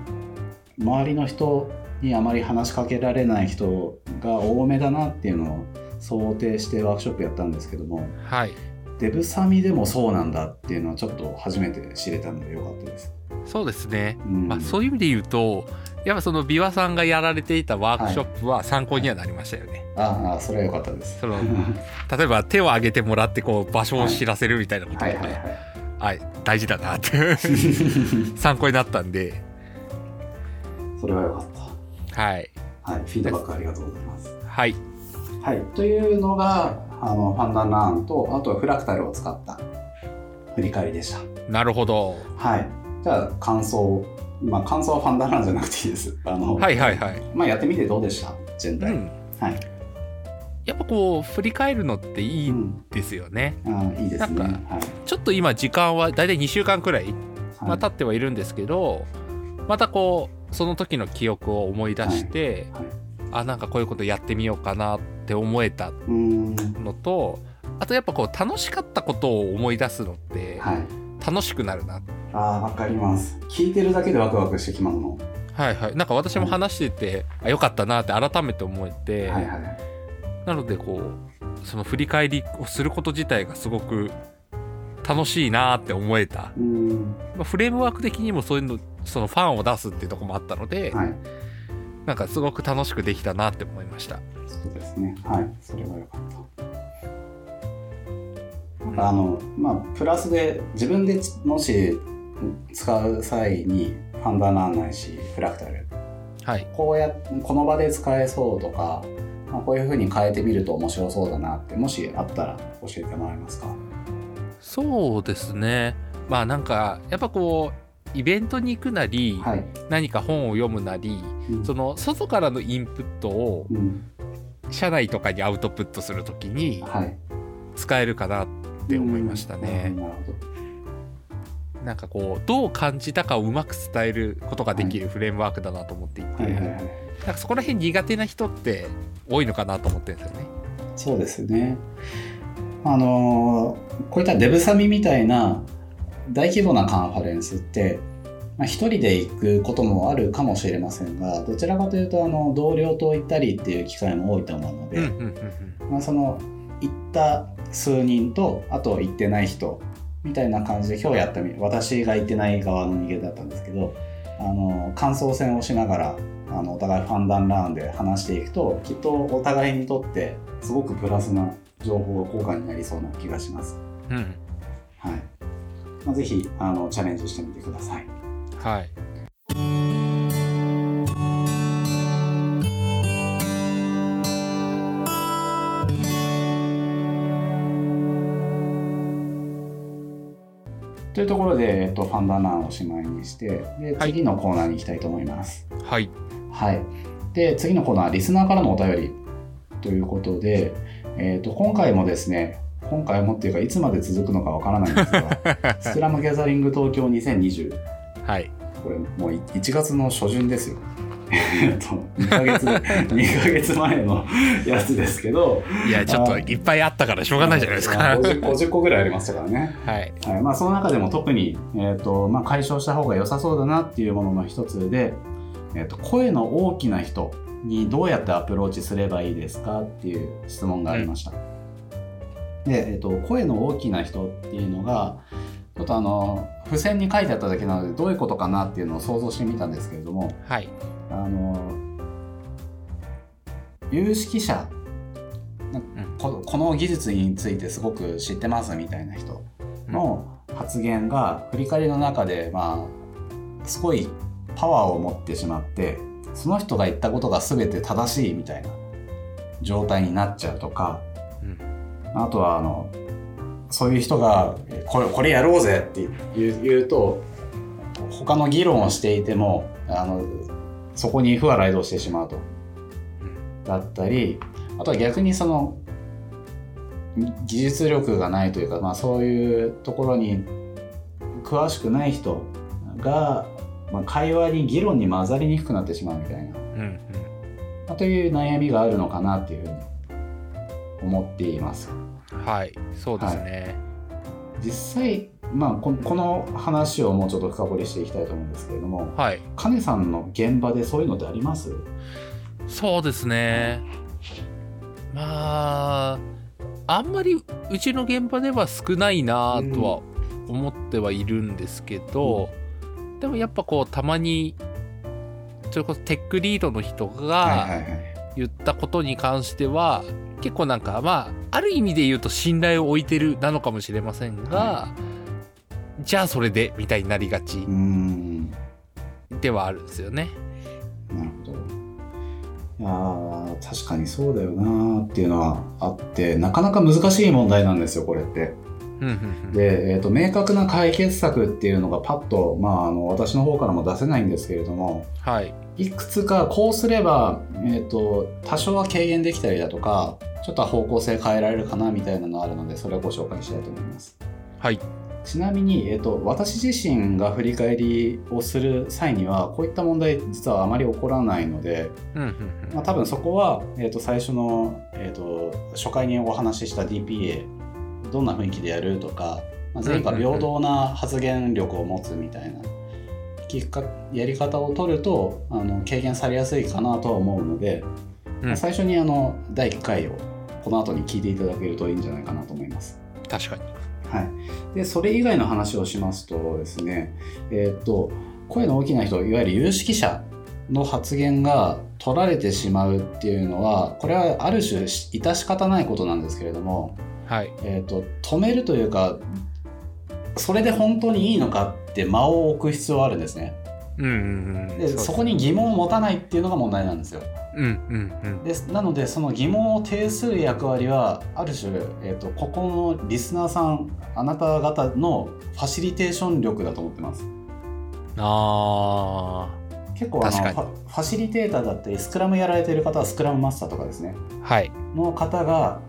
周りの人にあまり話しかけられない人が多めだなっていうのを想定してワークショップやったんですけどもはい。デブサミでもそうなんだっていうのはちょっと初めて知れたのでよかったです。そうですね。うんまあ、そういう意味で言うと、やっぱその琵琶さんがやられていたワークショップは参考にはなりましたよね。ああそれはよかったです。その例えば手を挙げてもらってこう場所を知らせるみたいなことが、はいはいはい。はい、大事だなって 参考になったんで、それはよかった。はい。はい、フィードバックありがとうございます。はい。はい、というのがあのファンダンラーンとあとはフラクタルを使った振り返りでした。なるほど。はい、じゃあ感想、まあ、感想はファンダンラーンじゃなくていいです。あのはいはいはい。まあ、やってみてどうでした？全体。うん。はい、やっぱこう振り返るのっていいうんんですよね。あいいですね。なはいちょっと今時間はだいたい2週間くらい、まあ、経ってはいるんですけど、またこうその時の記憶を思い出して、はいはいあなんかこういうことやってみようかなって思えたのとあとやっぱこう楽しかったことを思い出すのってはい、楽しくなるな、あーわかります。聞いてるだけでワクワクしてきますもん。はいはい。なんか私も話してて、あよかったなって改めて思えて、はいはい。なのでこうその振り返りをすること自体がすごく楽しいなって思えた、まあ、フレームワーク的にもそういうのそのファンを出すっていうところもあったので、はい、なんかすごく楽しくできたなって思いました。そうですね。はい、それはよかった。あのまあプラスで自分でもし使う際にファンダーナーないしフラクタル。はい、こうやこの場で使えそうとか、まあ、こういう風に変えてみると面白そうだなってもしあったら教えてもらえますか？そうですね。まあなんかやっぱこうイベントに行くなり、はい、何か本を読むなりうん。その外からのインプットをうん。社内とかにアウトプットするときにはい、使えるかなって思いましたね。うん。なんかこうどう感じたかをうまく伝えることができるフレームワークだなと思っていて、はいはいはい。なんかそこら辺苦手な人って多いのかなと思ってるんですよね。そうですね。あのーこういったデブサミみたいな大規模なカンファレンスって、まあ、一人で行くこともあるかもしれませんがどちらかというとあの同僚と行ったりっていう機会も多いと思うので、まあ、その行った数人とあと行ってない人みたいな感じで今日やったみ私が行ってない側の人間だったんですけどあの感想戦をしながらあのお互いファンダンラーンで話していくときっとお互いにとってすごくプラスな情報が交換になりそうな気がします。うん。はいまあ、ぜひあのチャレンジしてみてください。はいというところで、えっと、ファンダンラーンをおしまいにしてではい次のコーナーに行きたいと思います。はいはい。で、次のコーナー、リスナーからのお便りということで、えっ、と、今回もですね、今回もっていうか、いつまで続くのかわからないんですが、スクラムギャザリング東京2020、はいこれもうい1月の初旬ですよ。え っと、2ヶ月、2ヶ月前のやつですけど、いやちょっといっぱいあったからしょうがないじゃないですか。50, 50個ぐらいありましたからね。はいはいまあ、その中でも特に、えーとまあ、解消した方が良さそうだなっていうものの一つで、えー、と声の大きな人にどうやってアプローチすればいいですかっていう質問がありました。で、えー、と声の大きな人っていうのがちょっとあの付箋に書いてあっただけなのでどういうことかなっていうのを想像してみたんですけれどもはい。あの有識者ここの技術についてすごく知ってますみたいな人の発言が振り返りの中でまあすごいパワーを持ってしまってその人が言ったことが全て正しいみたいな状態になっちゃうとか、うんあとはあのそういう人がえこれこれやろうぜって言う言うと他の議論をしていてもあのそこに不和雷動してしまうと。だったりあとは逆にその技術力がないというか、まあ、そういうところに詳しくない人が、まあ、会話に議論に混ざりにくくなってしまうみたいな、うんうんまあ、という悩みがあるのかなっていうふうに思っています。はいそうですね、実際、まあ、ここの話をもうちょっと深掘りしていきたいと思うんですけれどもはい。金さんの現場でそういうのってあります？そうですね。まああんまりうちの現場では少ないなとは思ってはいるんですけど、でもやっぱこうたまにそれこそテックリードの人はいがはいはい言ったことに関しては結構なんかまあある意味で言うと信頼を置いてるなのかもしれませんが、じゃあそれでみたいになりがちではあるんですよね。なるほど。いやー確かにそうだよなーっていうのはあってなかなか難しい問題なんですよこれって。うんうんうんで、えー、と明確な解決策っていうのがパッと、まあ、あの私の方からも出せないんですけれどもはい。いくつかこうすれば、えー、と多少は軽減できたりだとかちょっとは方向性変えられるかなみたいなのがあるのでそれをご紹介したいと思います。はい。ちなみに、えー、と私自身が振り返りをする際にはこういった問題実はあまり起こらないので、うんうんうんまあ、多分そこは、えー、と最初の、えー、と初回にお話しした DPA どんな雰囲気でやるとか、まあ、全員が平等な発言力を持つみたいな聞くかやり方を取るとあの軽減されやすいかなとは思うので、うんまあ最初にあの第1回をこの後に聞いていただけるといいんじゃないかなと思います。確かに。はい、でそれ以外の話をしますとですね、えーっと声の大きな人いわゆる有識者の発言が取られてしまうっていうのはこれはある種致し方ないことなんですけれども、はい。えーっと止めるというかそれで本当にいいのかって間を置く必要はあるんですね。うんうんうん。でそこに疑問を持たないっていうのが問題なんですよ。うんうんうん。でなのでその疑問を呈する役割はある種、えー、とここのリスナーさんあなた方のファシリテーション力だと思ってますあ結構あのファファシリテーターだったりスクラムやられてる方はスクラムマスターとかですねーはい。の方が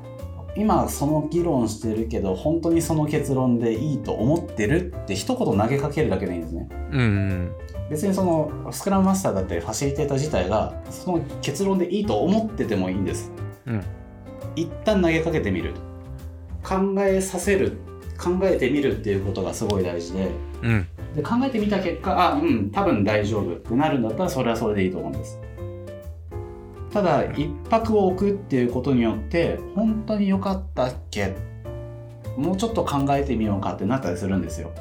今その議論してるけど本当にその結論でいいと思ってるって一言投げかけるだけでいいんですねうんうん。別にそのスクラムマスターだったりファシリテーター自体がその結論でいいと思っててもいいんですうん。一旦投げかけてみる考えさせる考えてみるっていうことがすごい大事でうん。で考えてみた結果あうん多分大丈夫ってなるんだったらそれはそれでいいと思うんですただ一泊を置くっていうことによって本当に良かったっけ？もうちょっと考えてみようかってなったりするんですよ、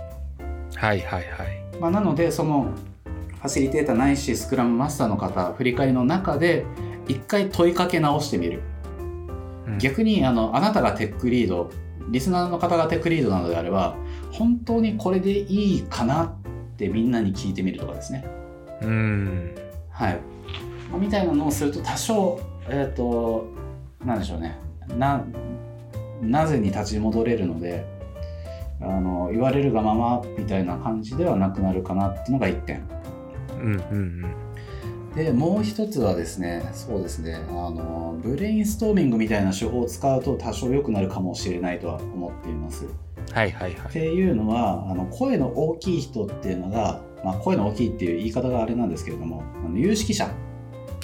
はいはいはい。まあ、なのでそのファシリテーターないしスクラムマスターの方振り返りの中で一回問いかけ直してみる。うん。逆にあのあなたがテックリードリスナーの方がテックリードなのであれば本当にこれでいいかなってみんなに聞いてみるとかですね。うん。はい。まあみたいなのをすると多少えっ、となんでしょうねななぜに立ち戻れるのであの言われるがままみたいな感じではなくなるかなっていうのが1点うんうんでもう一つはですねそうですねあのブレインストーミングみたいな手法を使うと多少良くなるかもしれないとは思っています。うん。はいはいはい。っていうのはあの声の大きい人っていうのが、まあ、声の大きいっていう言い方があれなんですけれどもあの有識者はい。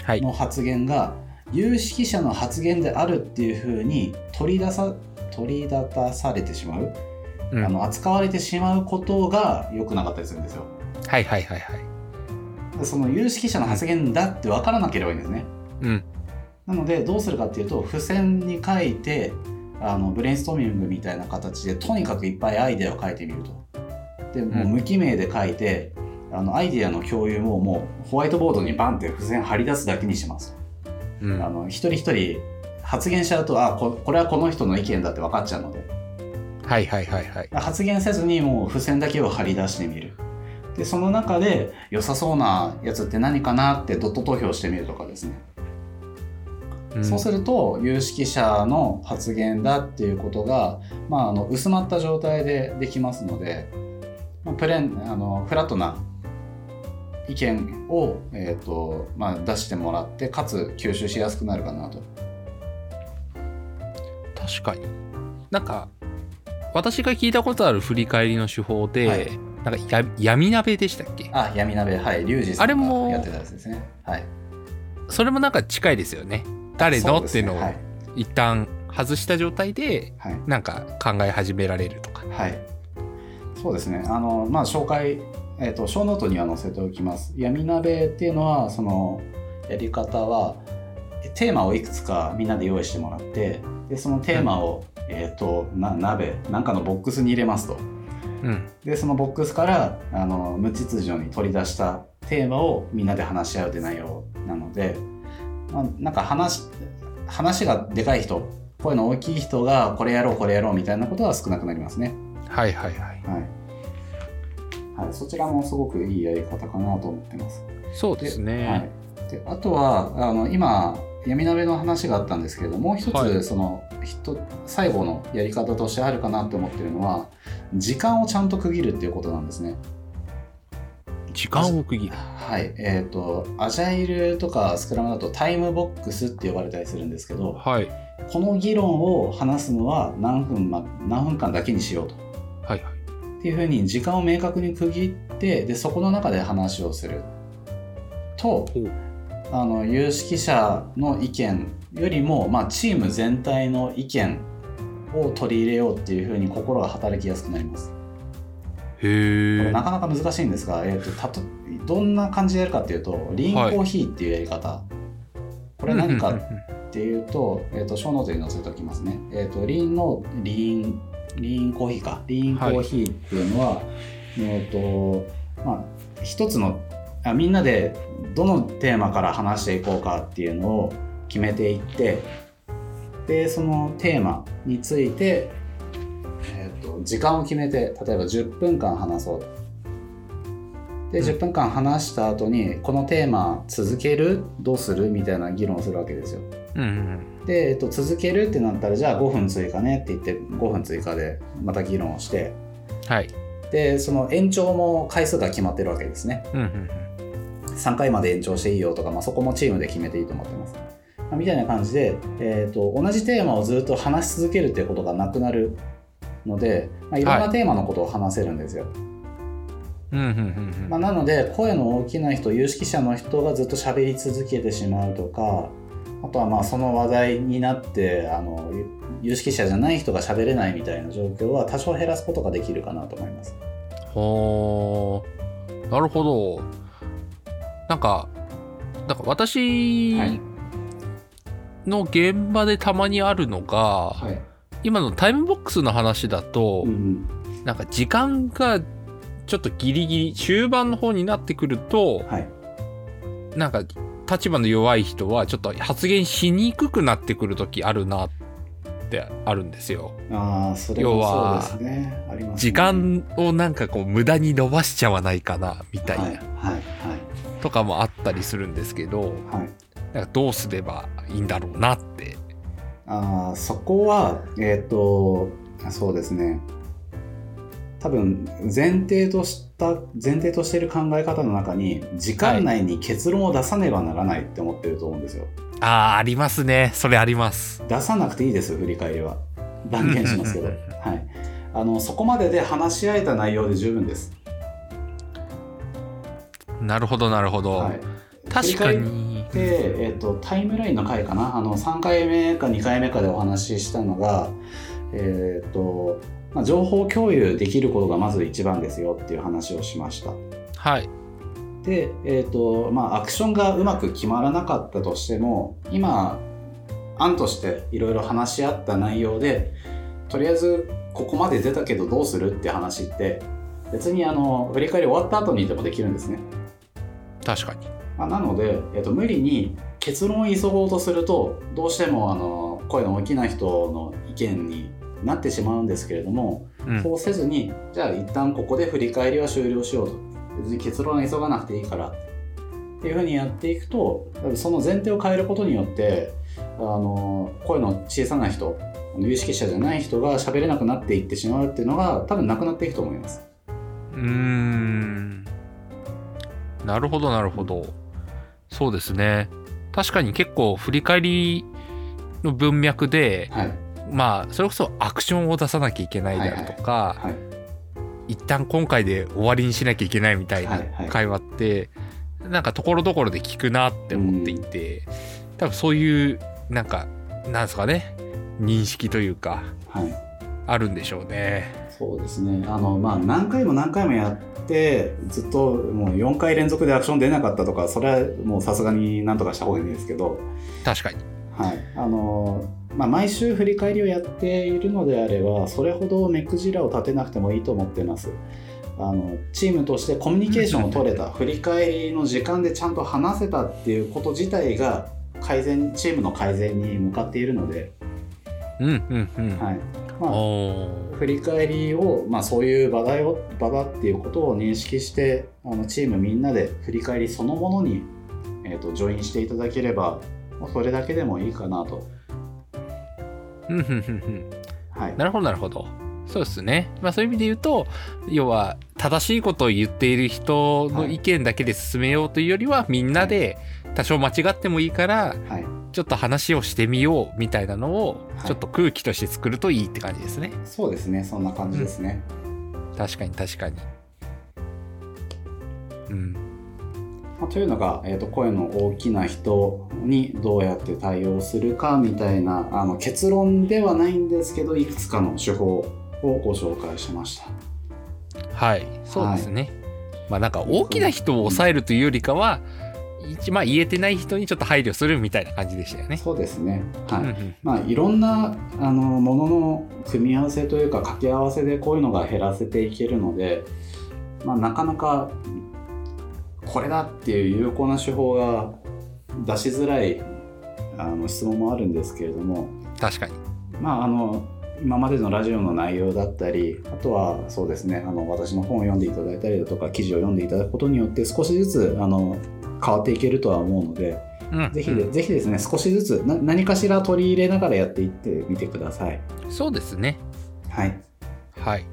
の発言が有識者の発言であるっていうふうに取り出さ取り立たされてしまう、うんあの扱われてしまうことが良くなかったりするんですよ。はいはいはいはい。でその有識者の発言だって分からなければいいんですね。うん。なのでどうするかっていうと付箋に書いてあのブレインストーミングみたいな形でとにかくいっぱいアイデアを書いてみると。でもううん無記名で書いて、あのアイデアの共有ももうホワイトボードにバンって付箋貼り出すだけにします。うん。あの一人一人発言しちゃうとあここれはこの人の意見だって分かっちゃうのではいはいはいはい。発言せずにもう付箋だけを貼り出してみるでその中で良さそうなやつって何かなってドット投票してみるとかですね、んそうすると有識者の発言だっていうことが、まあ、あの薄まった状態でできますので、まあ、プレンあのフラットな意見を、えーとまあ、出してもらってかつ吸収しやすくなるかなと。確かに。なんか、私が聞いたことある振り返りの手法で、はいなんかや闇鍋でしたっけ？あ闇鍋はいリュウジさんがやってたやつですね。はい、それもなんか近いですよね。誰の、そうっていうのを一旦外した状態で、はいなんか考え始められるとか。はい、そうですね。あのまあ紹介えっ、とショーノートには載せておきます。闇鍋っていうのはそのやり方はテーマをいくつかみんなで用意してもらって、でそのテーマを、えっ、とな鍋なんかのボックスに入れますと。うん。でそのボックスからあの無秩序に取り出したテーマをみんなで話し合うって内容なので、まあ、なんか話話がでかい人声の大きい人がこれやろうこれやろうみたいなことは少なくなりますね。はいはいはい。はい。はい、そちらもすごくいいやり方かなと思ってます。そうですね。はい、であとはあの今闇鍋の話があったんですけれどももう一つ、はいその人最後のやり方としてあるかなって思ってるのは時間をちゃんと区切るっていうことなんですね。時間を区切る。はい、えっ、とアジャイルとかスクラムだとタイムボックスって呼ばれたりするんですけどはい。この議論を話すのは何分,、ま、何分間だけにしようと。はいはい。っていうふうに時間を明確に区切ってでそこの中で話をするとあの有識者の意見よりも、まあ、チーム全体の意見を取り入れようっていうふうに心が働きやすくなります。こへなかなか難しいんですが、えー、とたとどんな感じでやるかっていうとリーンコーヒーっていうやり方、これ何かっていうと,、えー、とショーノートに載せておきますね。えー、とリーンのリーンリーンコーヒーか。リーンコーヒーっていうのは、えっ、とまあ一つのあみんなでどのテーマから話していこうかっていうのを決めていってでそのテーマについて、えー、と時間を決めて例えば10分間話そう。でうん。10分間話した後にこのテーマ続ける？どうする？みたいな議論をするわけですよ。うんうんで、えっと、続けるってなったらじゃあ5分追加ねって言って5分追加でまた議論をして。はい。でその延長も回数が決まってるわけですね。うんうん3回まで延長していいよとか、まあ、そこもチームで決めていいと思ってます、まあみたいな感じで、えっと同じテーマをずっと話し続けるっていうことがなくなるので、まあ、いろんなテーマのことを話せるんですよ、うん。うんうんうんうん。まあ、なので声の大きな人有識者の人がずっと喋り続けてしまうとかあとはまあその話題になってあの有有識者じゃない人が喋れないみたいな状況は多少減らすことができるかなと思います。ほーなるほど。なんか、なんか私はい。の現場でたまにあるのが、はい。今のタイムボックスの話だと、うん。なんか時間がちょっとギリギリ終盤の方になってくるとはい。なんか立場の弱い人はちょっと発言しにくくなってくる時あるなってあるんですよ。ああそれはそうですね。ありますね。時間をなんかこう無駄に伸ばしちゃわないかなみたいな、はいはいとかもあったりするんですけどはい。はいなんかどうすればいいんだろうなって。あーそこはえっ、とそうですね。多分前提とした前提としている考え方の中に時間内に結論を出さねばならないって思ってると思うんですよ、ああありますね。それあります。出さなくていいです振り返りは。断言しますけど、はい、あのそこまでで話し合えた内容で十分です、なるほどなるほど。はい、確かに。で、えっとタイムラインの回かな。あの3回目か2回目かでお話ししたのが、えっとまあ、情報共有できることがまず一番ですよっていう話をしました。はい。で、えっとまあ、アクションがうまく決まらなかったとしても今案としていろいろ話し合った内容でとりあえずここまで出たけどどうするって話って別にあの振り返り終わった後にでもできるんですね。確かに。まあ、なので、えっと無理に結論を急ごうとするとどうしてもあの声の大きな人の意見になってしまうんですけれども、うん。そうせずにじゃあ一旦ここで振り返りは終了しようと。別に結論は急がなくていいから。っていうふうにやっていくとその前提を変えることによってあの声の小さな人有識者じゃない人が喋れなくなっていってしまうっていうのが多分なくなっていくと思います。うーん。なるほどなるほど。そうですね。確かに結構振り返りの文脈ではいまあそれこそアクションを出さなきゃいけないであるとか、はい。一旦今回で終わりにしなきゃいけないみたいなはいはい。会話って、なんかところどころで聞くなって思っていて、多分そういうなんかなんですかね認識というかはい。あるんでしょうね。そうですね。あの、まあ、何回も何回もやってずっともう4回連続でアクション出なかったとかそれはもうさすがになんとかした方がいいんですけど、確かに。はい。あのまあ、毎週振り返りをやっているのであればそれほど目くじらを立てなくてもいいと思ってます。あのチームとしてコミュニケーションを取れた振り返りの時間でちゃんと話せたっていうこと自体が改善チームの改善に向かっているので、うんうんうん。はいまあ、振り返りを、まあ、そういう場だよ場だっていうことを認識してあのチームみんなで振り返りそのものに、えー、とジョインしていただければそれだけでもいいかなと。うんうんうんうんはいなるほどなるほど。そうですね。まあそういう意味で言うと要は正しいことを言っている人の意見だけで進めようというよりは、みんなで多少間違ってもいいからはい、ちょっと話をしてみようみたいなのをはいちょっと空気として作るといいって感じですね。そうですねそんな感じですね。確かに確かに。うん。まあ、というのが、えー、と声の大きな人にどうやって対応するかみたいなあの結論ではないんですけどいくつかの手法をご紹介しました。はい。そうですね。まあなんか大きな人を抑えるというよりかは、一まあ言えてない人にちょっと配慮するみたいな感じでしたよね。そうですね、はいうんうんまあ、いろんなあのものの組み合わせというか掛け合わせでこういうのが減らせていけるので、まあ、なかなかこれだっていう有効な手法が出しづらいあの質問もあるんですけれども、確かに。まあ、あの今までのラジオの内容だったりあとはそうですねあの私の本を読んでいただいたりだとか記事を読んでいただくことによって少しずつあの変わっていけるとは思うので。うんぜひで、うんぜひですね、少しずつな何かしら取り入れながらやっていってみてください。そうですね。はい。はい。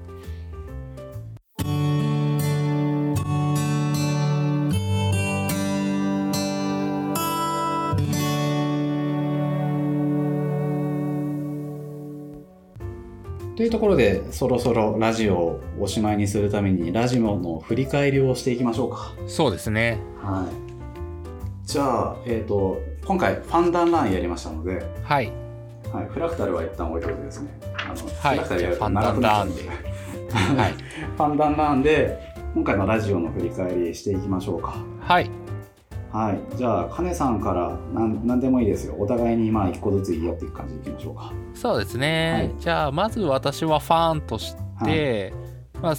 というところで、そろそろラジオをおしまいにするために、ラジオの振り返りをしていきましょうか。そうですね。はい。じゃあ、えっ、と、今回、ファンダンランやりましたので、はい。はい、フラクタルは一旦置いといてですね。あのはいフラクタルやるとファンダ長くなっちゃうんンランで。はい。ファンダンランで、今回のラジオの振り返りしていきましょうか。はい。はい。じゃあ、カネさんからなん何でもいいですよ。お互いにまあ一個ずついいよっていう感じでいきましょうか。そうですね。はいじゃあ、まず私はファンとして、まあ、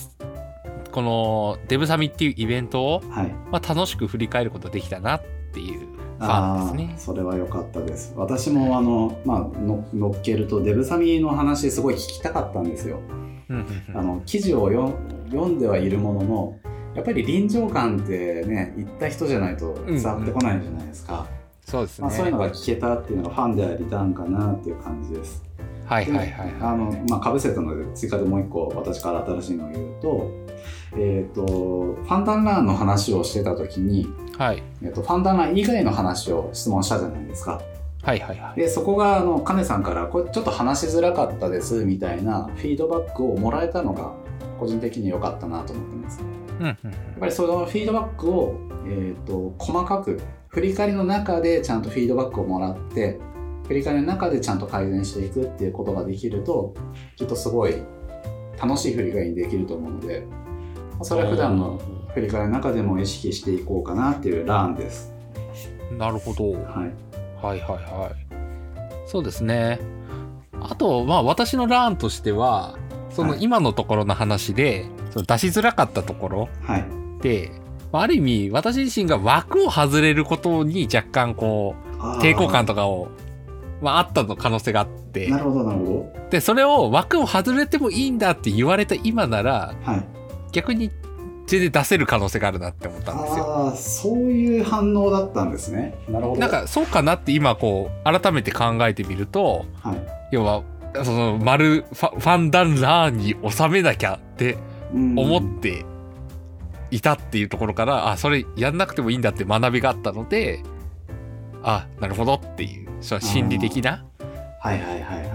このデブサミっていうイベントを、はい。まあ、楽しく振り返ることできたなっていうファンですね。それは良かったです。私もあの、まあ、の乗っけるとデブサミの話すごい聞きたかったんですよ。あの記事を読読んではいるもののやっぱり臨場感ってね行った人じゃないと伝わってこないじゃないですか、そうですね。まあ、そういうのが聞けたっていうのがファンでありたんかなっていう感じです。はいはいはいあのはい。まあ、かぶせたので追加でもう一個私から新しいのを言うと,、えー、とファンダンランの話をしてた時に、はい。えー、とファンダンラン以外の話を質問したじゃないですか。はいはいはい。でそこがあのカネさんからこれちょっと話しづらかったですみたいなフィードバックをもらえたのが個人的に良かったなと思ってます。やっぱりそのフィードバックを、えー、と細かく振り返りの中でちゃんとフィードバックをもらって振り返りの中でちゃんと改善していくっていうことができるときっとすごい楽しい振り返りにできると思うのでまあそれは普段の振り返りの中でも意識していこうかなっていうランです。なるほど。はい、はいはいはい。そうですね。あと、まあ私のラーンとしては、そのはい今のところの話で、その出しづらかったところはい、あある意味私自身が枠を外れることに若干こう、抵抗感とかをまあ、あったの可能性があって。なるほどなるほでそれを枠を外れてもいいんだって言われた今ならどはい。逆に全然出せる可能性があるなって思ったんですよ。ああそういう反応だったんですね。なるほど。なんかそうかなって今こう改めて考えてみるとはい。要はその丸ファファンダンラーンに収めなきゃってうん思っていたっていうところから、あそれやんなくてもいいんだって学びがあったのであなるほどっていうその心理的な。はいはいはいは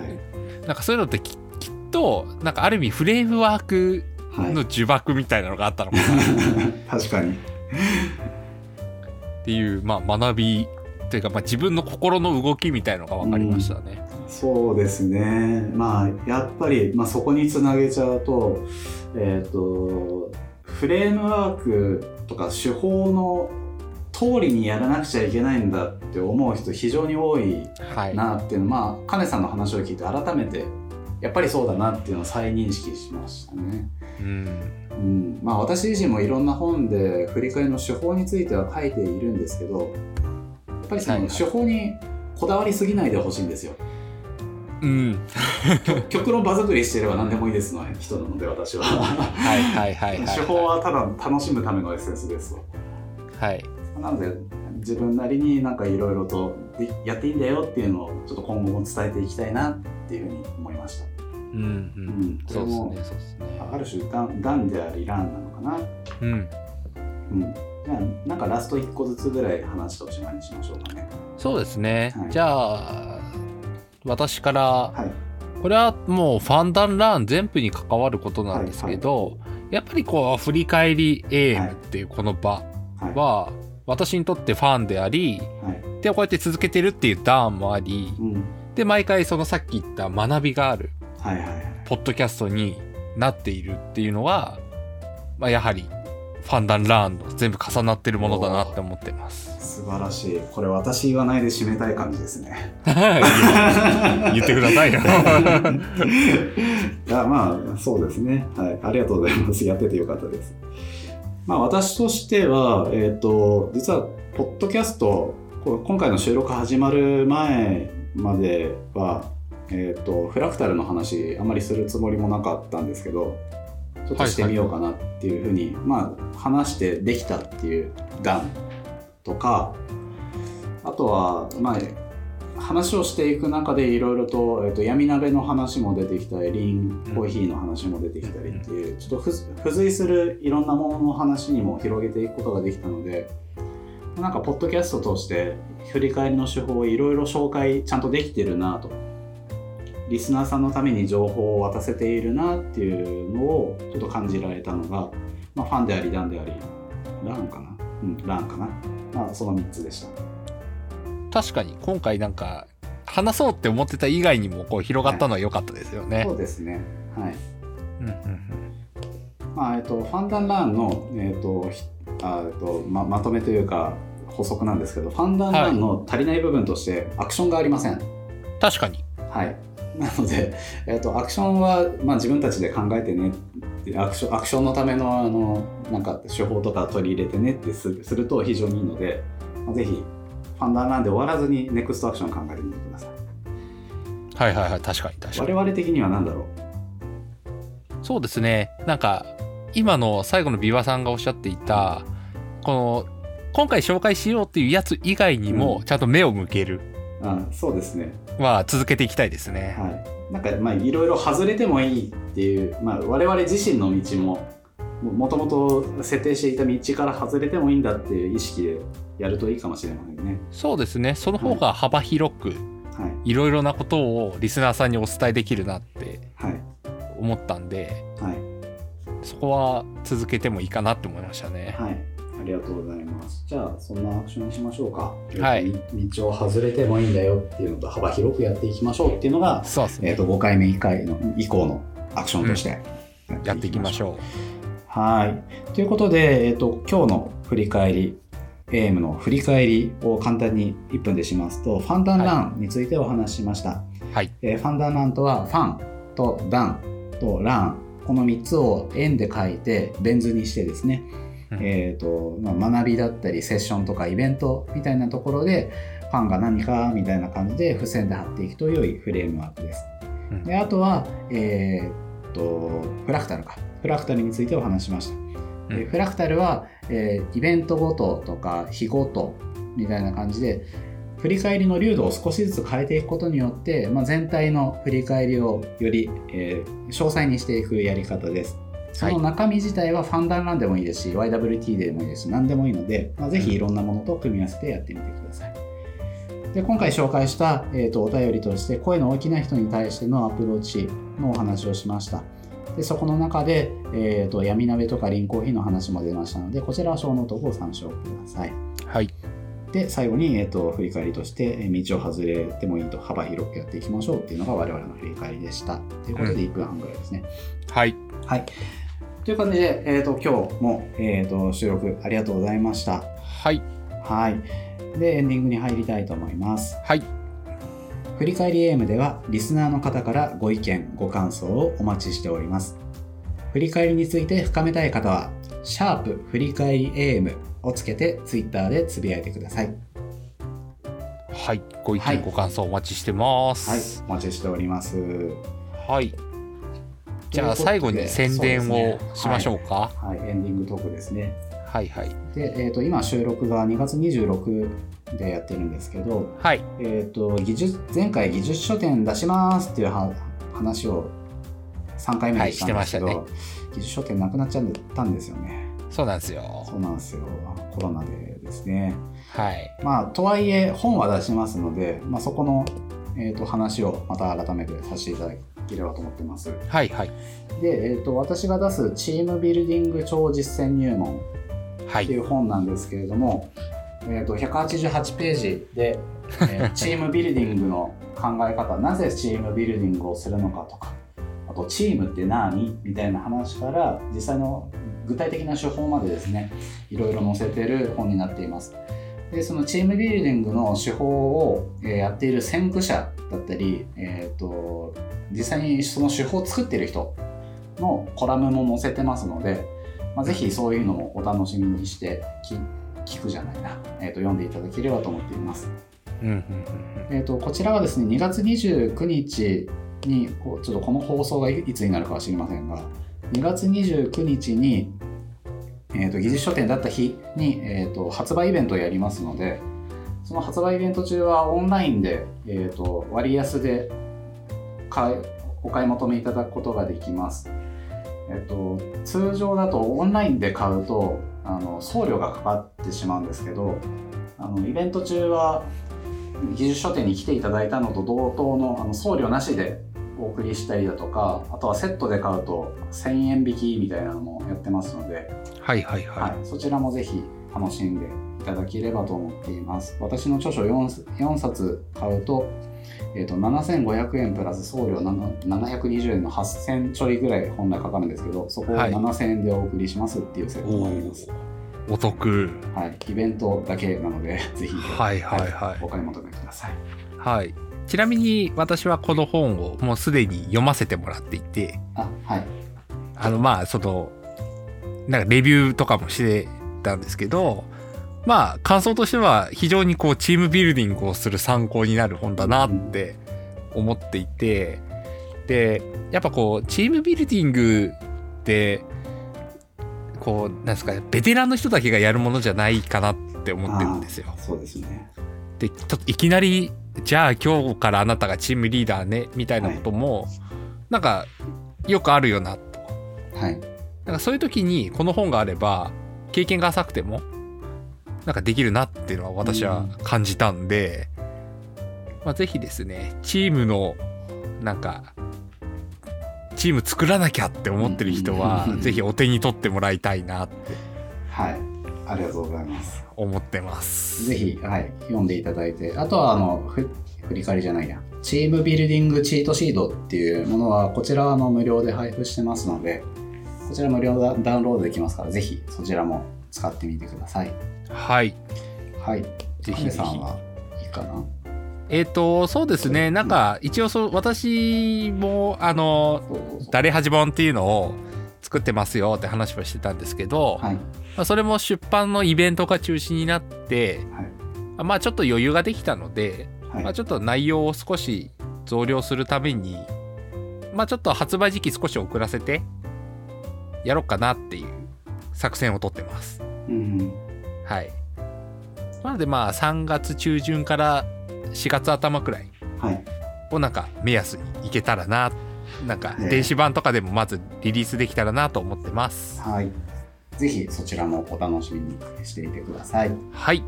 い。なんかそういうのってききっとなんかある意味フレームワークはい。の呪縛みたいなのがあったのかな。確かに。っていう、まあ、学びというか、まあ、自分の心の動きみたいのが分かりましたね。そうですね。まあやっぱり、まあ、そこにつなげちゃうとえっ、とフレームワークとか手法の通りにやらなくちゃいけないんだって思う人非常に多いはい、なっていうのはまあ金さんの話を聞いて改めてやっぱりそうだなっていうのを再認識しましたね。うん。うん、まあ私自身もいろんな本で振り返りの手法については書いているんですけどやっぱりそのはいはい。手法にこだわりすぎないでほしいんですよ。うん、極極論場作りしてれば何でもいいですの人なので私は。はいはいはいはい手法はただ楽しむためのエッセンスですと。はいなので自分なりになんかいろいろとでやっていいんだよっていうのをちょっと今後も伝えていきたいなっていうふうに思いました。うんううんん、こそうですねそうですねある種がんがんでありランなのかな。うんうん。じゃあなんかラスト1個ずつぐらい話しておしまいにしましょうかね。そうですね、はいじゃあ私からはい。これはもうファンダンラーン全部に関わることなんですけど、やっぱりこう振り返りエームっていうこの場はい。は私にとってファンでありはい。でこうやって続けてるっていう段もありうん。で毎回そのさっき言った学びがあるはいはいはい。ポッドキャストになっているっていうのは、まあ、やはりファンダンラーンの全部重なってるものだなって思ってます。素晴らしい。これ私言わないで締めたい感じですね。言ってくださいよ。いやまあそうですね、はい、ありがとうございますやっててよかったですまあ私としてはえっ、と実はポッドキャスト今回の収録始まる前まではえっ、とフラクタルの話あまりするつもりもなかったんですけどちょっとしてみようかなっていうふうに、まあ話してできたっていう段とかあとはまあ話をしていく中でいろいろと,、えっと闇鍋の話も出てきたりリンコーヒーの話も出てきたりっていう、ちょっと付付随するいろんなものの話にも広げていくことができたのでなんかポッドキャストとして振り返りの手法をいろいろ紹介ちゃんとできてるなとリスナーさんのために情報を渡せているなっていうのをちょっと感じられたのが、まあ、ファンでありランでありランかな？うんランかな、まあ、その3つでした。確かに今回なんか話そうって思ってた以外にもこう広がったのは良かったですよね。そうですねはいうんうんまあえっと、ファンダンランの、えっとひあえっとままとめというか補足なんですけどファンダンランの足りない部分としてアクションがありません。うん確かに。はい、なので、えっと、アクションは、まあ、自分たちで考えてね。アクションアクションのためのあのなんか手法とか取り入れてねってするすると非常にいいので、まあ、ぜひファンダンランで終わらずにネクストアクション考えてみてください。はいはいはい。確かに確かに。我々的には何だろう？そうですね。なんか今の最後のビワさんがおっしゃっていたこの今回紹介しようっていうやつ以外にもうん。ちゃんと目を向ける。あそうですねは続けていきたいですね。はい、なんかまあいろいろ外れてもいいっていう、まあ、我々自身の道ももともと設定していた道から外れてもいいんだっていう意識でやるといいかもしれませんね。そうですね。その方が幅広くはい。い。ろいろなことをリスナーさんにお伝えできるなってはい。思ったんではい。そこは続けてもいいかなって思いましたね。はい。ありがとうございます。じゃあそんなアクションにしましょうか。はい道を外れてもいいんだよっていうのと幅広くやっていきましょうっていうのが、えー、そうですねと5回目以回の以降のアクションとしてやっていきましう。ょう。はい。ということで、えっ、と、今日の振り返り、エイムの振り返りを簡単に1分でしますと、ファンダンランについてお話ししました。はいえーファンダンランとは、ファンとダンとラン、この3つを円で書いて、ベン図にしてですね、うんえっ、と、まあ、学びだったり、セッションとかイベントみたいなところで、ファンが何かみたいな感じで付箋で貼っていくと良いフレームワークです。うんであとは、えーっとフラクタルかフラクタルについてお話ししました。でうんフラクタルは、えーイベントごととか日ごとみたいな感じで振り返りの粒度を少しずつ変えていくことによって、まあ、全体の振り返りをより、えー詳細にしていくやり方です。その中身自体はファンダンラーンでもいいですし、YWT でもいいですし、何でもいいので、まあ、ぜひいろんなものと組み合わせてやってみてください。で今回紹介した、えー、とお便りとして声の大きな人に対してのアプローチのお話をしました。でそこの中で、えー、と闇鍋とかリーンコーヒーの話も出ましたので、こちらはショーノートをご参照ください。はい。で、最後に、えー、と振り返りとして、えー道を外れてもいいと幅広くやっていきましょうっていうのが我々の振り返りでした。ということで1分半ぐらいですね。はい。はい。という感じで、えー、と今日も、えー、と収録ありがとうございました。はい。はい。で、エンディングに入りたいと思います。はい。振り返りエームでは、リスナーの方からご意見、ご感想をお待ちしております。振り返りについて深めたい方は、シャープ振り返りエームをつけて、ツイッターでつぶやいてください。はい。ご意はい見、ご感想お待ちしてまはいす。、お待ちしております。はい。じゃあ最後に宣伝をしましょうか。はい、エンディングトークですね。はいはい。で、えー、と今収録が2月26でやってるんですけど、はい。えー、と技術前回技術書店出しますっていうは話を3回目にしたんですけど、はいしてま技術書店なくなっちゃったんですよね。そうなんですよ。そうなんですよ。コロナでですね。はい。まあ、とはいえ本は出しますので、まあ、そこの、えー、と話をまた改めてさせていただければと思ってます。はいはい。で、えー、と私が出すチームビルディング超実践入門っていはい。う本なんですけれども、えー、と188ページで、えー チームビルディングの考え方なぜチームビルディングをするのかとかあとチームって何みたいな話から実際の具体的な手法までですねいろいろ載せてる本になっています。でそのチームビルディングの手法を、えーやっている先駆者だったり、えー、と実際にその手法を作っている人のコラムも載せてますので、まあ、ぜひそういうのもお楽しみにしてき聞くじゃないな、えー、と読んでいただければと思っています。うんうんうんえー、とこちらはですね2月29日にこうちょっとこの放送がいいつになるかは知りませんが2月29日に、えー、と技術書店だった日に、えー、と発売イベントをやりますのでその発売イベント中はオンラインで、えー、と割安で買お買い求めいただくことができます。えっと、通常だとオンラインで買うとあの送料がかかってしまうんですけどあのイベント中は技術書店に来ていただいたのと同等のあの送料なしでお送りしたりだとかあとはセットで買うと1000円引きみたいなのもやってますので、はいはいははい、そちらもぜひ楽しんでいただければと思っています。私の著書 4, 4冊買うと,、えー、と7500円プラス送料7 720円の8000ちょいぐらい本来かかるんですけどそこをはい。7000円でお送りしますっていうセットい。もあります、おお得。はい、イベントだけなのでぜひ、はいはい。はい。お買い求めください。はい。ちなみに私はこの本をもうすでに読ませてもらっていて、あはいあのまあその、なんかレビューとかもしてたんですけど、まあ感想としては非常にこうチームビルディングをする参考になる本だなって思っていて、で、やっぱこうチームビルディングって、こう、なんですかね、ベテランの人だけがやるものじゃないかなって思ってるんですよ。そうですねでちょっといきなりじゃあ今日からあなたがチームリーダーねみたいなことも、なんかよくあるよなと。はい。なんかそういう時にこの本があれば経験が浅くてもなんかできるなっていうのは私は感じたんで、まあ、ぜひですねチームのなんかチーム作らなきゃって思ってる人はうん。ぜひお手に取ってもらいたいなって。はい。ありがとうございます思ってます。ぜひ、はい、読んでいただいて、あとはあのふ振り返りじゃないや、チームビルディングチートシードっていうものは、こちらはあの無料で配布してますので、こちら無料ダダウンロードできますから、ぜひそちらも使ってみてください。はいはい。ぜひさんはいいかな？えっ、とそうですねなんか一応そう私もあの誰はじ本っていうのを作ってますよって話はしてたんですけど、はい。まあ、それも出版のイベントが中心になってはい。まあちょっと余裕ができたので、はいまあちょっと内容を少し増量するために、まあちょっと発売時期少し遅らせて、やろうかなっていう作戦をとってます。うんはい。なのでまあ3月中旬から4月頭くらいはいをなんか目安にいけたらな、なんかね電子版とかでもまずリリースできたらなと思ってます。はいぜひそちらもお楽しみにしていてください。はい。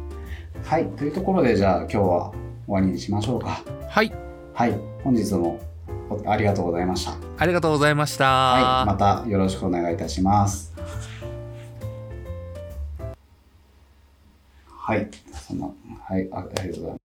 はい。というところでじゃあ今日は終わりにしましょうか。はい。はい。本日もおありがとうございました。ありがとうございました。はい。またよろしくお願いいたします。はい。そんなはい。あありがとうございます